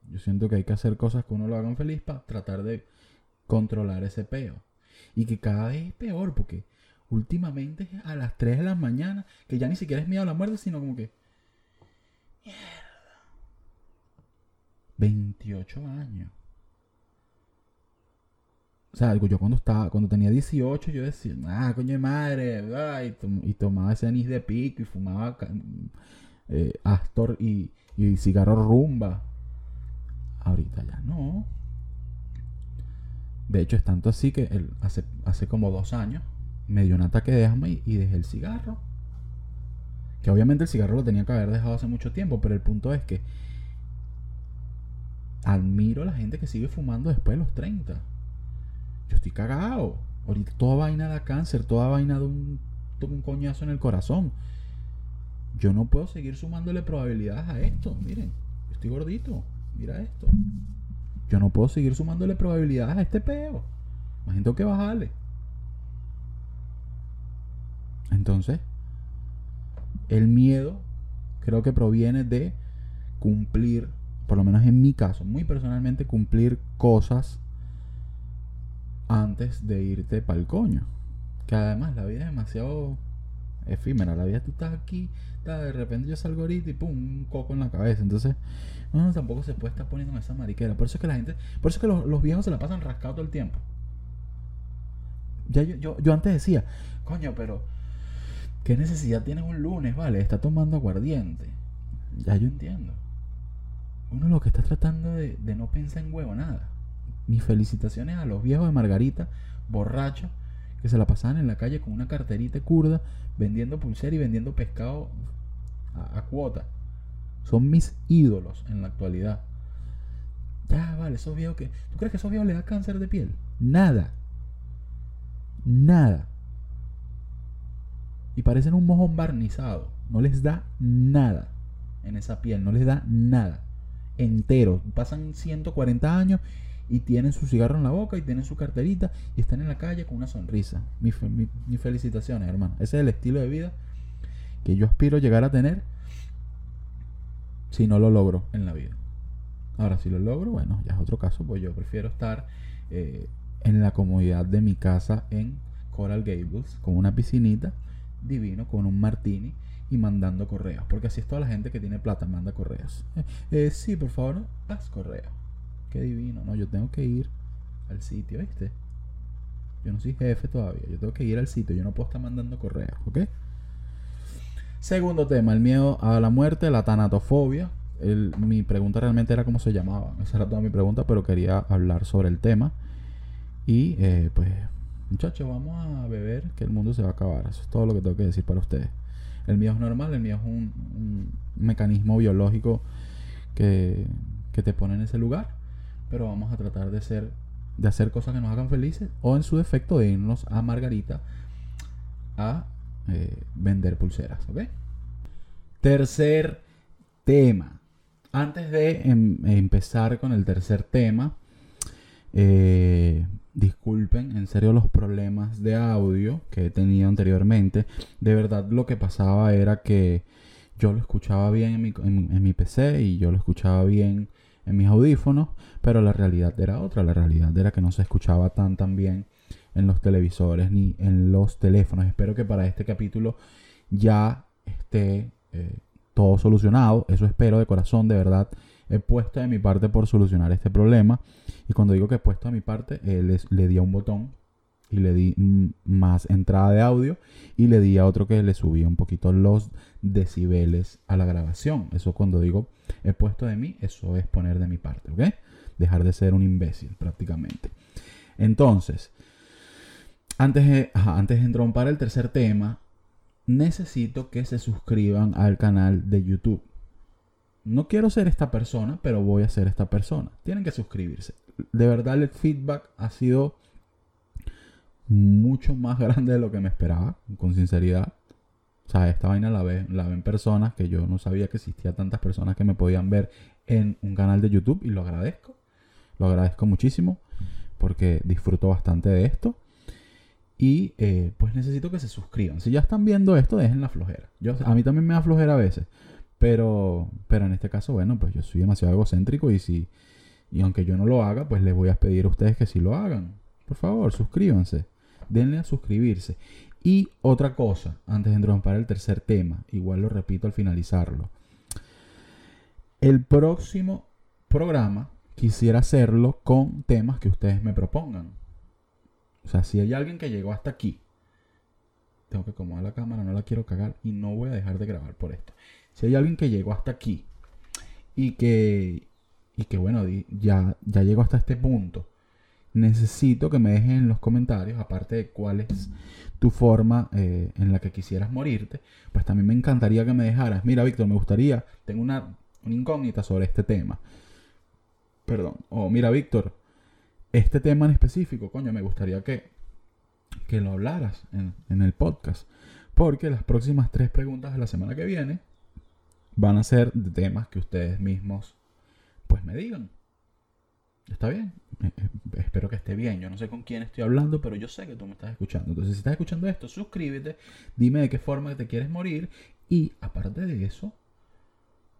Yo siento que hay que hacer cosas que uno lo hagan feliz para tratar de controlar ese peo. Y que cada vez es peor porque últimamente a las 3 de la mañana, que ya ni siquiera es miedo a la muerte, sino como que... 28 años. O sea, yo cuando estaba, cuando tenía 18, yo decía, ah, coño de madre, y, tomaba ese anís de pico y fumaba eh, Astor y, y cigarro rumba. Ahorita ya no. De hecho, es tanto así que hace, hace como dos años me dio un ataque de asma y, dejé el cigarro. Que obviamente el cigarro lo tenía que haber dejado hace mucho tiempo, pero el punto es que admiro a la gente que sigue fumando después de los 30. Yo estoy cagado. Ahorita toda vaina da cáncer, toda vaina de un, un coñazo en el corazón. Yo no puedo seguir sumándole probabilidades a esto. Miren, estoy gordito. Mira esto. Yo no puedo seguir sumándole probabilidades a este peo. Tengo que bajarle. Entonces, el miedo creo que proviene de cumplir por lo menos en mi caso, muy personalmente, cumplir cosas antes de irte para el coño. Que además la vida es demasiado efímera. La vida tú estás aquí, de repente yo salgo ahorita y pum, un coco en la cabeza. Entonces, no, tampoco se puede estar poniendo en esa mariquera. Por eso es que la gente, por eso es que los, viejos se la pasan rascados todo el tiempo. Ya yo, yo, yo antes decía, coño, pero ¿qué necesidad tienes un lunes, vale? Está tomando aguardiente. Ya yo entiendo uno lo que está tratando de, no pensar en huevo nada. Mis felicitaciones a los viejos de Margarita, borrachos, que se la pasaban en la calle con una carterita kurda, vendiendo pulsera y vendiendo pescado a, cuota. Son mis ídolos en la actualidad. Ya, vale, esos viejos que. ¿Tú crees que esos viejos les da cáncer de piel? Nada. Nada. Y parecen un mojón barnizado. No les da nada en esa piel. No les da nada entero. Pasan 140 años y tienen su cigarro en la boca y tienen su carterita y están en la calle con una sonrisa. Mis mi, felicitaciones, hermano. Ese es el estilo de vida que yo aspiro llegar a tener si no lo logro en la vida. Ahora, si lo logro, bueno, ya es otro caso, pues yo prefiero estar eh, en la comodidad de mi casa en Coral Gables, con una piscinita, divino, con un martini y mandando correos. Porque así es toda la gente que tiene plata, manda correos. Eh, eh, sí, por favor, haz correo. Qué divino. No, yo tengo que ir al sitio, ¿viste? Yo no soy jefe todavía. Yo tengo que ir al sitio. Yo no puedo estar mandando correos, ¿ok? Segundo tema, el miedo a la muerte, la tanatofobia. mi pregunta realmente era cómo se llamaba. Esa era toda mi pregunta, pero quería hablar sobre el tema. Y eh, pues, muchachos, vamos a beber que el mundo se va a acabar. Eso es todo lo que tengo que decir para ustedes. El mío es normal, el mío es un, mecanismo biológico que, te pone en ese lugar. Pero vamos a tratar de ser de hacer cosas que nos hagan felices o en su defecto de irnos a Margarita a eh, vender pulseras, ¿ok? Tercer tema. Antes de em, empezar con el tercer tema, eh, disculpen en serio los problemas de audio que he tenido anteriormente. De verdad lo que pasaba era que yo lo escuchaba bien en mi, en mi PC y yo lo escuchaba bien en mis audífonos, pero la realidad era otra. La realidad era que no se escuchaba tan tan bien en los televisores ni en los teléfonos. Espero que para este capítulo ya esté eh, todo solucionado. Eso espero de corazón, de verdad. He puesto de mi parte por solucionar este problema. Y cuando digo que he puesto de mi parte, eh, le di a un botón y le di más entrada de audio y le di a otro que le subía un poquito los decibeles a la grabación. Eso cuando digo he puesto de mí, eso es poner de mi parte, ¿ok? Dejar de ser un imbécil prácticamente. Entonces, antes de, antes de el tercer tema, necesito que se suscriban al canal de YouTube. No quiero ser esta persona, pero voy a ser esta persona. Tienen que suscribirse. De verdad el feedback ha sido mucho más grande de lo que me esperaba, con sinceridad. O sea, esta vaina la, ve, la ven personas que yo no sabía que existía tantas personas que me podían ver en un canal de YouTube y lo agradezco. Lo agradezco muchísimo porque disfruto bastante de esto. Y eh, pues necesito que se suscriban. Si ya están viendo esto, dejen la flojera. Yo, a mí también me da flojera a veces. Pero, pero en este caso, bueno, pues yo soy demasiado egocéntrico y si... Y aunque yo no lo haga, pues les voy a pedir a ustedes que sí lo hagan. Por favor, suscríbanse denle a suscribirse. Y otra cosa, antes de entrar para el tercer tema, igual lo repito al finalizarlo. El próximo programa quisiera hacerlo con temas que ustedes me propongan. O sea, si hay alguien que llegó hasta aquí, tengo que acomodar la cámara, no la quiero cagar y no voy a dejar de grabar por esto. Si hay alguien que llegó hasta aquí y que, y que bueno, ya, ya llegó hasta este punto necesito que me dejen en los comentarios, aparte de cuál es tu forma eh, en la que quisieras morirte, pues también me encantaría que me dejaras, mira Víctor, me gustaría, tengo una, incógnita sobre este tema. Perdón, o mira Víctor, este tema en específico, coño, me gustaría que, que lo hablaras en, en el podcast. Porque las próximas tres preguntas de la semana que viene van a ser de temas que ustedes mismos pues me digan. ¿Está bien? Eh, eh, espero que esté bien. Yo no sé con quién estoy hablando, pero yo sé que tú me estás escuchando. Entonces, si estás escuchando esto, suscríbete, dime de qué forma te quieres morir. Y aparte de eso,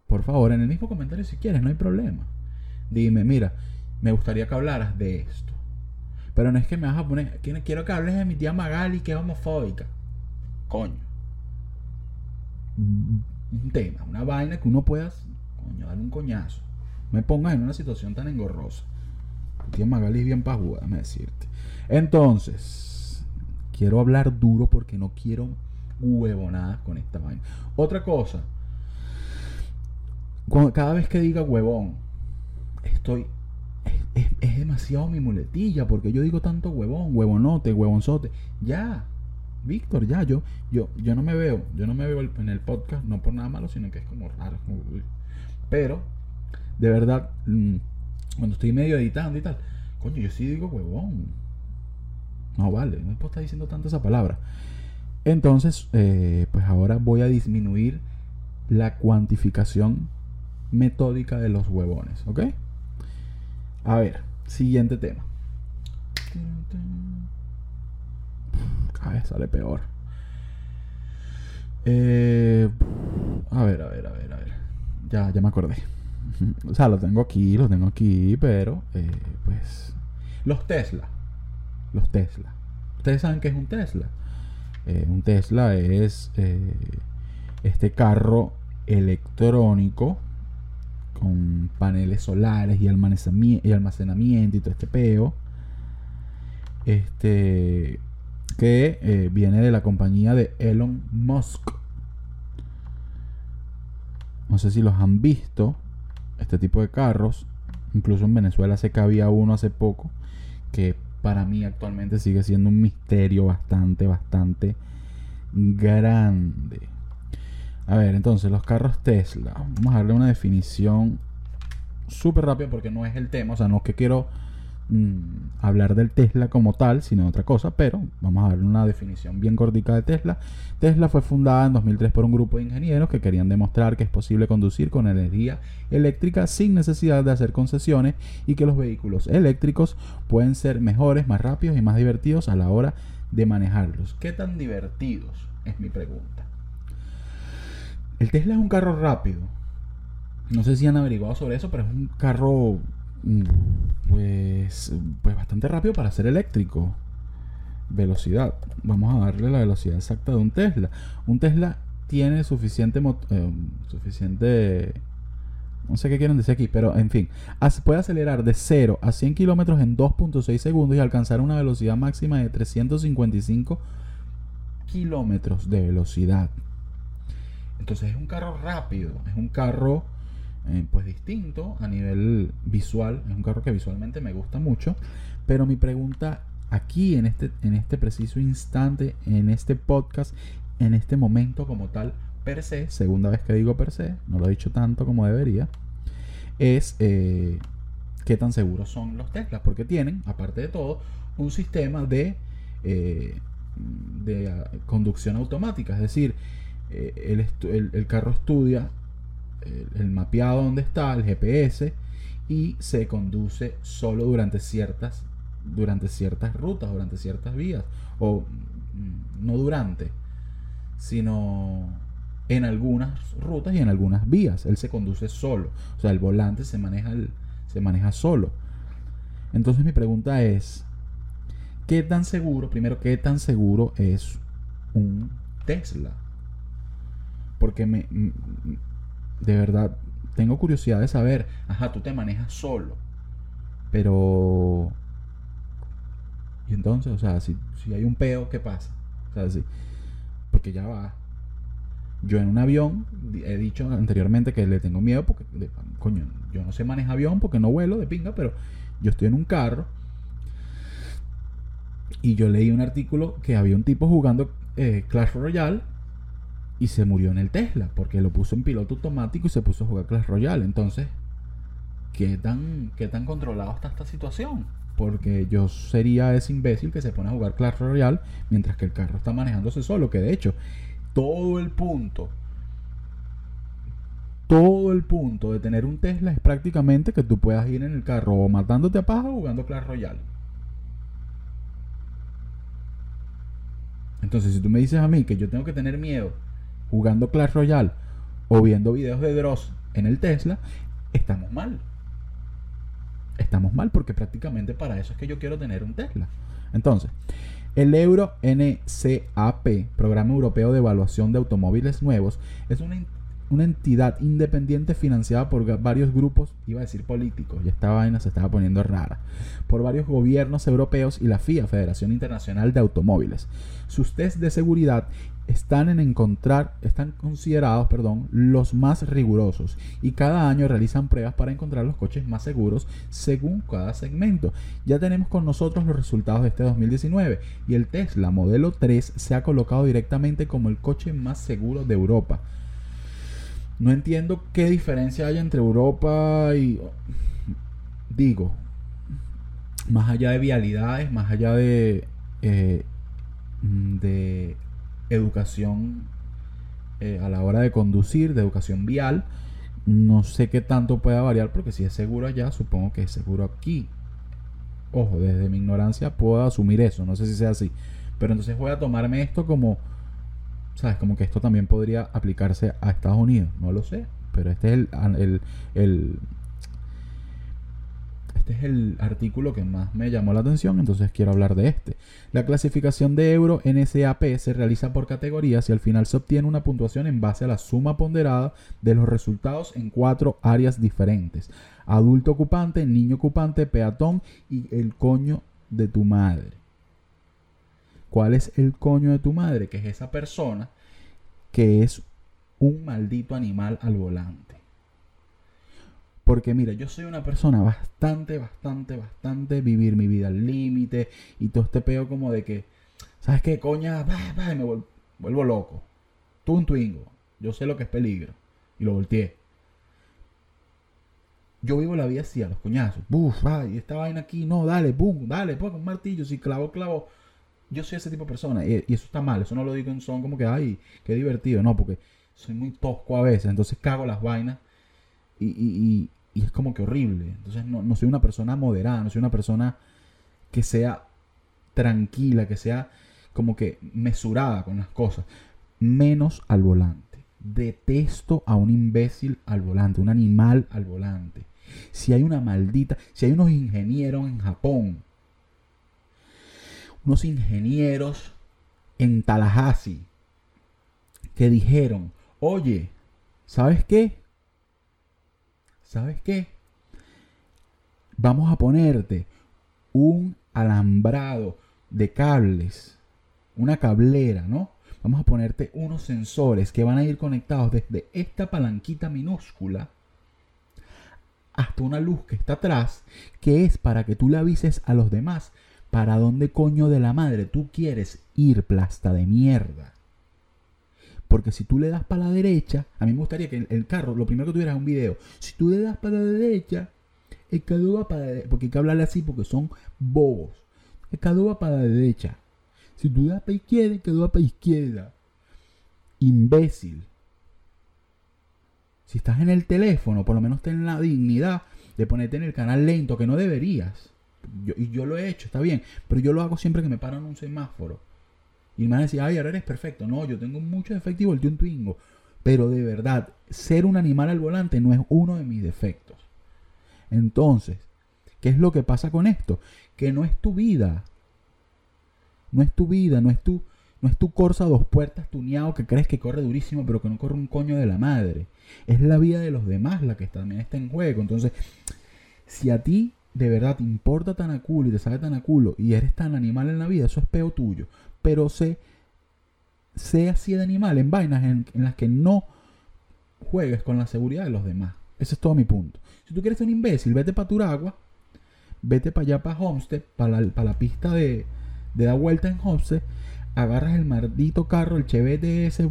por favor, en el mismo comentario si quieres, no hay problema. Dime, mira, me gustaría que hablaras de esto. Pero no es que me vas a poner, quiero que hables de mi tía Magali que es homofóbica. Coño. Un tema, una vaina que uno pueda, coño, dar un coñazo. Me pongas en una situación tan engorrosa. Tía Magali es bien pajuda, me decirte. Entonces, quiero hablar duro porque no quiero huevonadas con esta vaina. Otra cosa, cada vez que diga huevón, estoy. Es, demasiado mi muletilla porque yo digo tanto huevón, huevonote, huevonzote. Ya, Víctor, ya, yo, yo, yo no me veo, yo no me veo en el podcast, no por nada malo, sino que es como raro. Pero, de verdad, mm, cuando estoy medio editando y tal, coño, yo sí digo huevón. No vale, no puedo estar diciendo tanto esa palabra. Entonces, eh, pues ahora voy a disminuir la cuantificación metódica de los huevones, ¿ok? A ver, siguiente tema. Cada vez sale peor. Eh, a ver, a ver, a ver, a ver. Ya, ya me acordé. O sea, lo tengo aquí, lo tengo aquí, pero eh, pues... Los Tesla. Los Tesla. ¿Ustedes saben qué es un Tesla? Eh, un Tesla es eh, este carro electrónico con paneles solares y almacenamiento, y almacenamiento y todo este peo. Este que viene de la compañía de Elon Musk. No sé si los han visto este tipo de carros. Incluso en Venezuela sé que había uno hace poco que para mí actualmente sigue siendo un misterio bastante, bastante grande. A ver, entonces los carros Tesla. Vamos a darle una definición súper rápida porque no es el tema. O sea, no es que quiero mm, hablar del Tesla como tal, sino otra cosa, pero vamos a darle una definición bien cortica de Tesla. Tesla fue fundada en 2003 por un grupo de ingenieros que querían demostrar que es posible conducir con energía eléctrica sin necesidad de hacer concesiones y que los vehículos eléctricos pueden ser mejores, más rápidos y más divertidos a la hora de manejarlos. ¿Qué tan divertidos? Es mi pregunta. El Tesla es un carro rápido. No sé si han averiguado sobre eso, pero es un carro pues, pues bastante rápido para ser eléctrico. Velocidad. Vamos a darle la velocidad exacta de un Tesla. Un Tesla tiene suficiente, eh, suficiente no sé qué quieren decir aquí, pero en fin, puede acelerar de 0 a 100 kilómetros en 2.6 segundos y alcanzar una velocidad máxima de 355 kilómetros de velocidad. Entonces es un carro rápido, es un carro eh, pues distinto a nivel visual, es un carro que visualmente me gusta mucho, pero mi pregunta aquí en este, en este preciso instante, en este podcast, en este momento como tal, per se, segunda vez que digo per se, no lo he dicho tanto como debería, es eh, qué tan seguros son los Teslas, porque tienen, aparte de todo, un sistema de, eh, de ah, conducción automática, es decir, eh, el, carro estudia el, mapeado donde está, el GPS, y se conduce solo durante ciertas, durante ciertas rutas, durante ciertas vías, o mm, no durante, sino en algunas rutas y en algunas vías. Él se conduce solo. O sea, el volante se maneja, se maneja solo. Entonces mi pregunta es, ¿qué tan seguro, primero, qué tan seguro es un Tesla? Porque me, de verdad, tengo curiosidad de saber, ajá, tú te manejas solo, pero... Y entonces, o sea, si, si hay un peo, ¿qué pasa? O sea, si, porque ya va, yo en un avión, he dicho anteriormente que le tengo miedo porque, coño, yo no sé manejar avión porque no vuelo de pinga, pero yo estoy en un carro y yo leí un artículo que había un tipo jugando eh, Clash Royale y se murió en el Tesla porque lo puso en piloto automático y se puso a jugar Clash Royale. Entonces, ¿qué tan, qué tan controlado está esta situación? Porque yo sería ese imbécil que se pone a jugar Clash Royale mientras que el carro está manejándose solo, que de hecho todo el punto, todo el punto de tener un Tesla es prácticamente que tú puedas ir en el carro o matándote a paja o jugando Clash Royale. Entonces, si tú me dices a mí que yo tengo que tener miedo jugando Clash Royale o viendo videos de Dross en el Tesla, estamos mal. Estamos mal porque prácticamente para eso es que yo quiero tener un Tesla. Entonces, el Euro NCAP, Programa Europeo de Evaluación de Automóviles Nuevos, es una, entidad independiente financiada por varios grupos, iba a decir políticos, y esta vaina se estaba poniendo rara, por varios gobiernos europeos y la FIA, Federación Internacional de Automóviles. Sus test de seguridad están en encontrar, están considerados, perdón, los más rigurosos y cada año realizan pruebas para encontrar los coches más seguros según cada segmento. Ya tenemos con nosotros los resultados de este 2019 y el Tesla modelo 3 se ha colocado directamente como el coche más seguro de Europa. No entiendo qué diferencia hay entre Europa y digo, más allá de vialidades, más allá de eh, de educación eh, a la hora de conducir, de educación vial. No sé qué tanto pueda variar porque si es seguro allá, supongo que es seguro aquí. Ojo, desde mi ignorancia puedo asumir eso, no sé si sea así. Pero entonces voy a tomarme esto como, ¿sabes? Como que esto también podría aplicarse a Estados Unidos. No lo sé, pero este es el, el este es el artículo que más me llamó la atención, entonces quiero hablar de este. La clasificación de euro NSAP se realiza por categorías y al final se obtiene una puntuación en base a la suma ponderada de los resultados en cuatro áreas diferentes. Adulto ocupante, niño ocupante, peatón y el coño de tu madre. ¿Cuál es el coño de tu madre? Que es esa persona que es un maldito animal al volante. Porque mira, yo soy una persona bastante, bastante, bastante vivir mi vida al límite y todo este peo como de que, ¿sabes qué, coña? me vuelvo, loco. Tú un twingo. Yo sé lo que es peligro. Y lo volteé. yo vivo la vida así, a los coñazos. Buf, ay, esta vaina aquí, no, dale, boom, dale, ponga un martillo, si clavo, clavo. Yo soy ese tipo de persona y, y eso está mal, eso no lo digo en son como que, ay, qué divertido, no, porque soy muy tosco a veces, entonces cago las vainas y, y, y, es como que horrible. Entonces no, no soy una persona moderada, no soy una persona que sea tranquila, que sea como que mesurada con las cosas, menos al volante. Detesto a un imbécil al volante, un animal al volante. Si hay una maldita, si hay unos ingenieros en Japón, unos ingenieros en Tallahassee que dijeron, oye, ¿sabes qué? ¿Sabes qué? Vamos a ponerte un alambrado de cables, una cablera, ¿no? Vamos a ponerte unos sensores que van a ir conectados desde esta palanquita minúscula hasta una luz que está atrás, que es para que tú le avises a los demás para dónde coño de la madre tú quieres ir, plasta de mierda. Porque si tú le das para la derecha, a mí me gustaría que el, carro, lo primero que tuvieras un video, si tú le das para la derecha, el carro va para la derecha, porque hay que hablarle así porque son bobos. El carro va para la derecha. Si tú das para izquierda, el carro va para izquierda. Imbécil. Si estás en el teléfono, por lo menos ten la dignidad de ponerte en el canal lento, que no deberías. y yo lo he hecho, está bien, pero yo lo hago siempre que me paran un semáforo. Y me van a decir, ay, ahora eres perfecto. No, yo tengo muchos defectos y volteo un twingo. Pero de verdad, ser un animal al volante no es uno de mis defectos. Entonces, ¿qué es lo que pasa con esto? Que no es tu vida. No es tu vida, no es tu, no es tu Corsa dos puertas tuneado que crees que corre durísimo, pero que no corre un coño de la madre. Es la vida de los demás la que también está en juego. Entonces, si a ti de verdad te importa tan a culo y te sabe tan a culo y eres tan animal en la vida, eso es peo tuyo. Pero sé, sé así de animal en vainas en, las que no juegues con la seguridad de los demás. Ese es todo mi punto. Si tú quieres ser un imbécil, vete para Turagua, vete para allá para Homestead, para la, para la pista de, de dar vuelta en Homestead, agarras el maldito carro, el Chevette de ese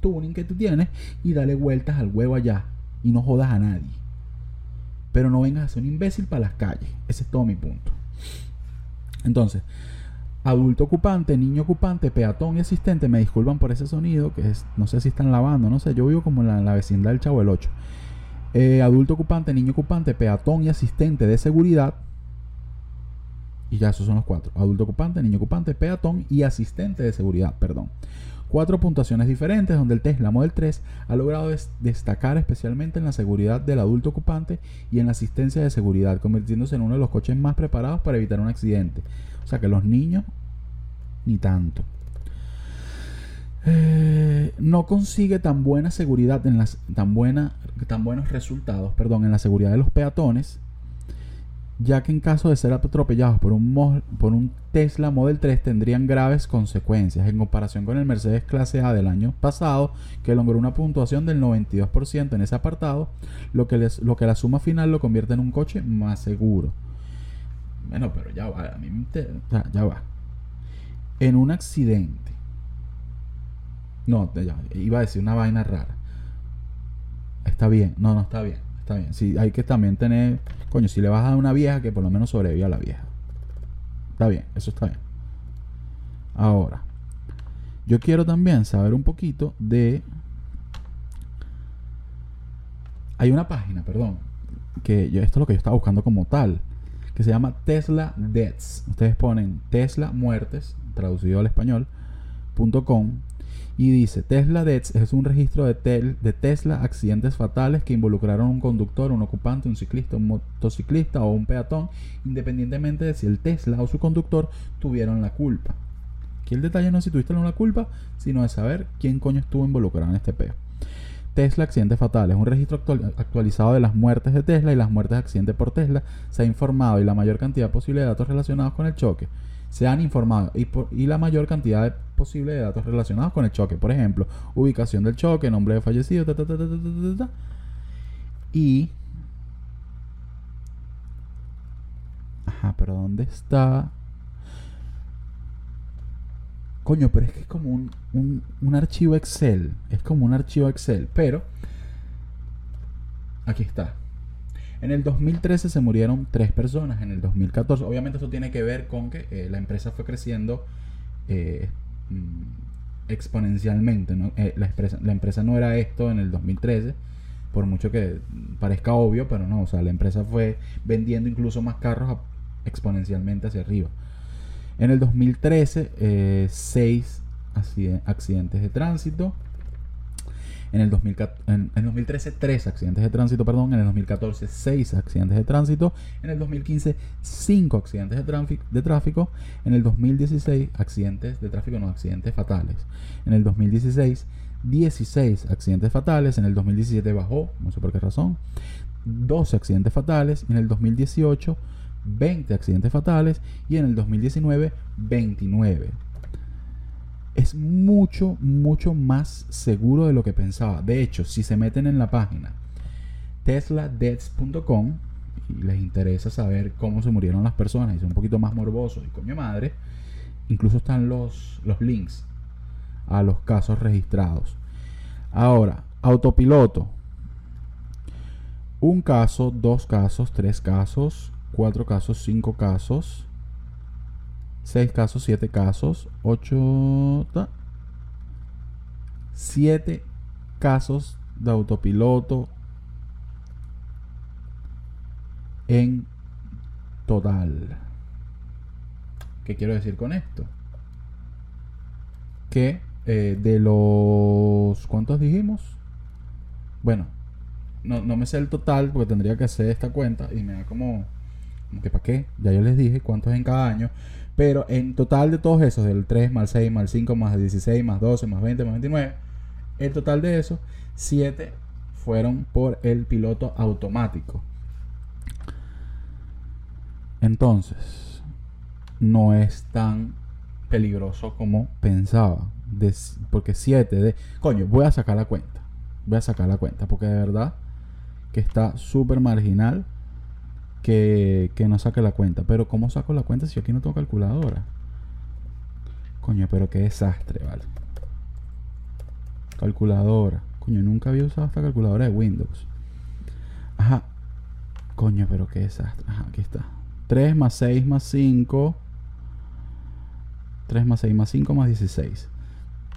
tuning que tú tienes y dale vueltas al huevo allá y no jodas a nadie. Pero no vengas a ser un imbécil para las calles. Ese es todo mi punto. Entonces, adulto ocupante, niño ocupante, peatón y asistente, me disculpan por ese sonido, que es, no sé si están lavando, no sé, yo vivo como en la, vecindad del Chavo el 8. Eh, adulto ocupante, niño ocupante, peatón y asistente de seguridad. Y ya esos son los cuatro. Adulto ocupante, niño ocupante, peatón y asistente de seguridad, perdón. Cuatro puntuaciones diferentes donde el Tesla Model 3 ha logrado destacar especialmente en la seguridad del adulto ocupante y en la asistencia de seguridad, convirtiéndose en uno de los coches más preparados para evitar un accidente. O sea que los niños, ni tanto. Eh, no consigue tan buena seguridad en las tan buena tan buenos resultados perdón en la seguridad de los peatones ya que en caso de ser atropellados por un, por un Tesla Model 3 tendrían graves consecuencias en comparación con el Mercedes clase A del año pasado que logró una puntuación del 92% en ese apartado lo que, les, lo que la suma final lo convierte en un coche más seguro bueno, pero ya va, a mí me interesa, ya va. En un accidente. No, ya, iba a decir una vaina rara. Está bien, no, no, está bien, está bien. Sí, hay que también tener, coño, si le vas a dar una vieja, que por lo menos sobreviva a la vieja. Está bien, eso está bien. Ahora, yo quiero también saber un poquito de... Hay una página, perdón, que yo, esto es lo que yo estaba buscando como tal que se llama Tesla Deaths. Ustedes ponen Tesla Muertes, traducido al español, .com, y dice Tesla Deaths es un registro de, de Tesla accidentes fatales que involucraron un conductor, un ocupante, un ciclista, un motociclista o un peatón, independientemente de si el Tesla o su conductor tuvieron la culpa. Aquí el detalle no es si tuviste la culpa, sino de saber quién coño estuvo involucrado en este peo. Tesla accidentes fatales. Un registro actualizado de las muertes de Tesla y las muertes de accidentes por Tesla se ha informado y la mayor cantidad posible de datos relacionados con el choque. Se han informado y, la mayor cantidad posible de datos relacionados con el choque. Por ejemplo, ubicación del choque, nombre de fallecido, y... Ajá, pero ¿dónde está? Coño, pero es que es como un, archivo Excel. Es como un archivo Excel. Pero aquí está. En el 2013 se murieron tres personas, en el 2014, obviamente eso tiene que ver con que eh, la empresa fue creciendo eh, mm, exponencialmente. Eh, la, empresa, la empresa no era esto en el 2013, por mucho que parezca obvio, pero no, o sea, la empresa fue vendiendo incluso más carros exponencialmente hacia arriba. En el 2013, seis accidentes de tránsito. En el, 2013, 3 accidentes de tránsito, perdón. En el 2014, 6 accidentes de tránsito. En el 2015, 5 accidentes de, de tráfico. En el 2016, accidentes de tráfico, no, accidentes fatales. En el 2016, 16 accidentes fatales. En el 2017 bajó, no sé por qué razón. 12 accidentes fatales. En el 2018, 20 accidentes fatales. Y en el 2019, 29 es mucho, mucho más seguro de lo que pensaba. De hecho, si se meten en la página tesladeaths.com y les interesa saber cómo se murieron las personas y son un poquito más morbosos y coño madre, incluso están los, los links a los casos registrados. Ahora, autopiloto. Un caso, dos casos, tres casos, cuatro casos, cinco casos 6 casos, 7 casos, 8... 7 casos de autopiloto en total. ¿Qué quiero decir con esto? Que eh, de los... ¿Cuántos dijimos? Bueno, no, no me sé el total porque tendría que hacer esta cuenta y me da como... que para qué. Ya yo les dije cuántos en cada año. Pero en total de todos esos, del 3 más 6 más 5 más 16 más 12 más 20 más 29, el total de esos, 7 fueron por el piloto automático. Entonces, no es tan peligroso como pensaba. porque 7 de... Coño, voy a sacar la cuenta. Voy a sacar la cuenta porque de verdad que está súper marginal que, no saque la cuenta. Pero ¿cómo saco la cuenta si aquí no tengo calculadora? Coño, pero qué desastre, vale. Calculadora. Coño, nunca había usado esta calculadora de Windows. Ajá. Coño, pero qué desastre. Ajá, aquí está. 3 más 6 más 5. 3 más 6 más 5 más 16.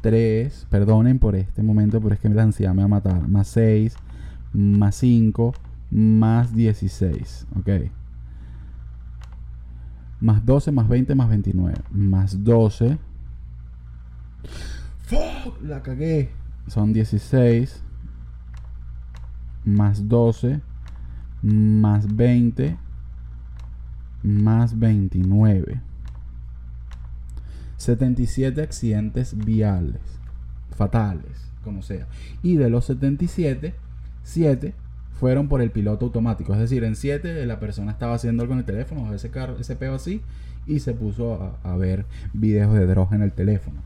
3, perdonen por este momento, pero es que la ansiedad me va a matar. Más 6, más 5, más 16. Ok. Más 12, más 20, más 29. Más 12. ¡Fuck! La cagué. Son 16. Más 12. Más 20. Más 29. 77 accidentes viales. Fatales. Como sea. Y de los 77, 7 fueron por el piloto automático. Es decir, en 7 la persona estaba haciendo algo en el teléfono, o ese carro, ese peo así, y se puso a, ver videos de droga en el teléfono.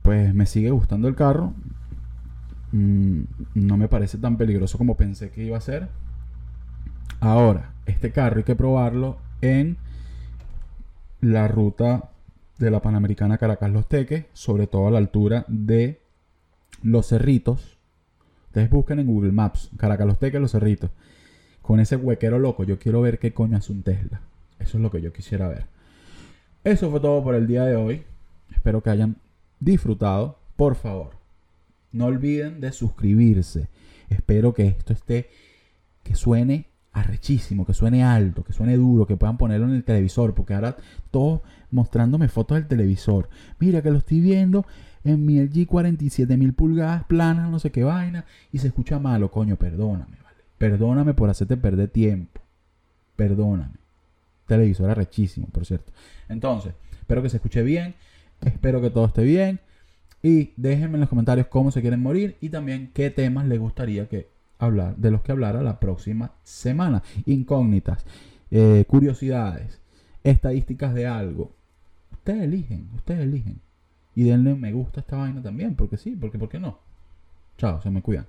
Pues me sigue gustando el carro. Mm, no me parece tan peligroso como pensé que iba a ser. Ahora, este carro hay que probarlo en la ruta de la Panamericana Caracas-Los Teques, sobre todo a la altura de Los Cerritos, Ustedes busquen en Google Maps, Caracas, Los Teques, Los Cerritos. Con ese huequero loco, yo quiero ver qué coño hace un Tesla. Eso es lo que yo quisiera ver. Eso fue todo por el día de hoy. Espero que hayan disfrutado. Por favor, no olviden de suscribirse. Espero que esto esté, que suene arrechísimo, que suene alto, que suene duro, que puedan ponerlo en el televisor, porque ahora todos mostrándome fotos del televisor. Mira que lo estoy viendo en mi LG 47 pulgadas planas, no sé qué vaina, y se escucha malo, coño, perdóname, ¿vale? Perdóname por hacerte perder tiempo. Perdóname. Televisor arrechísimo, por cierto. Entonces, espero que se escuche bien, espero que todo esté bien. Y déjenme en los comentarios cómo se quieren morir y también qué temas les gustaría que hablar, de los que hablara la próxima semana. Incógnitas, eh, curiosidades, estadísticas de algo. Ustedes eligen, ustedes eligen. Y denle me gusta a esta vaina también, porque sí, porque ¿por qué no? Chao, se me cuidan.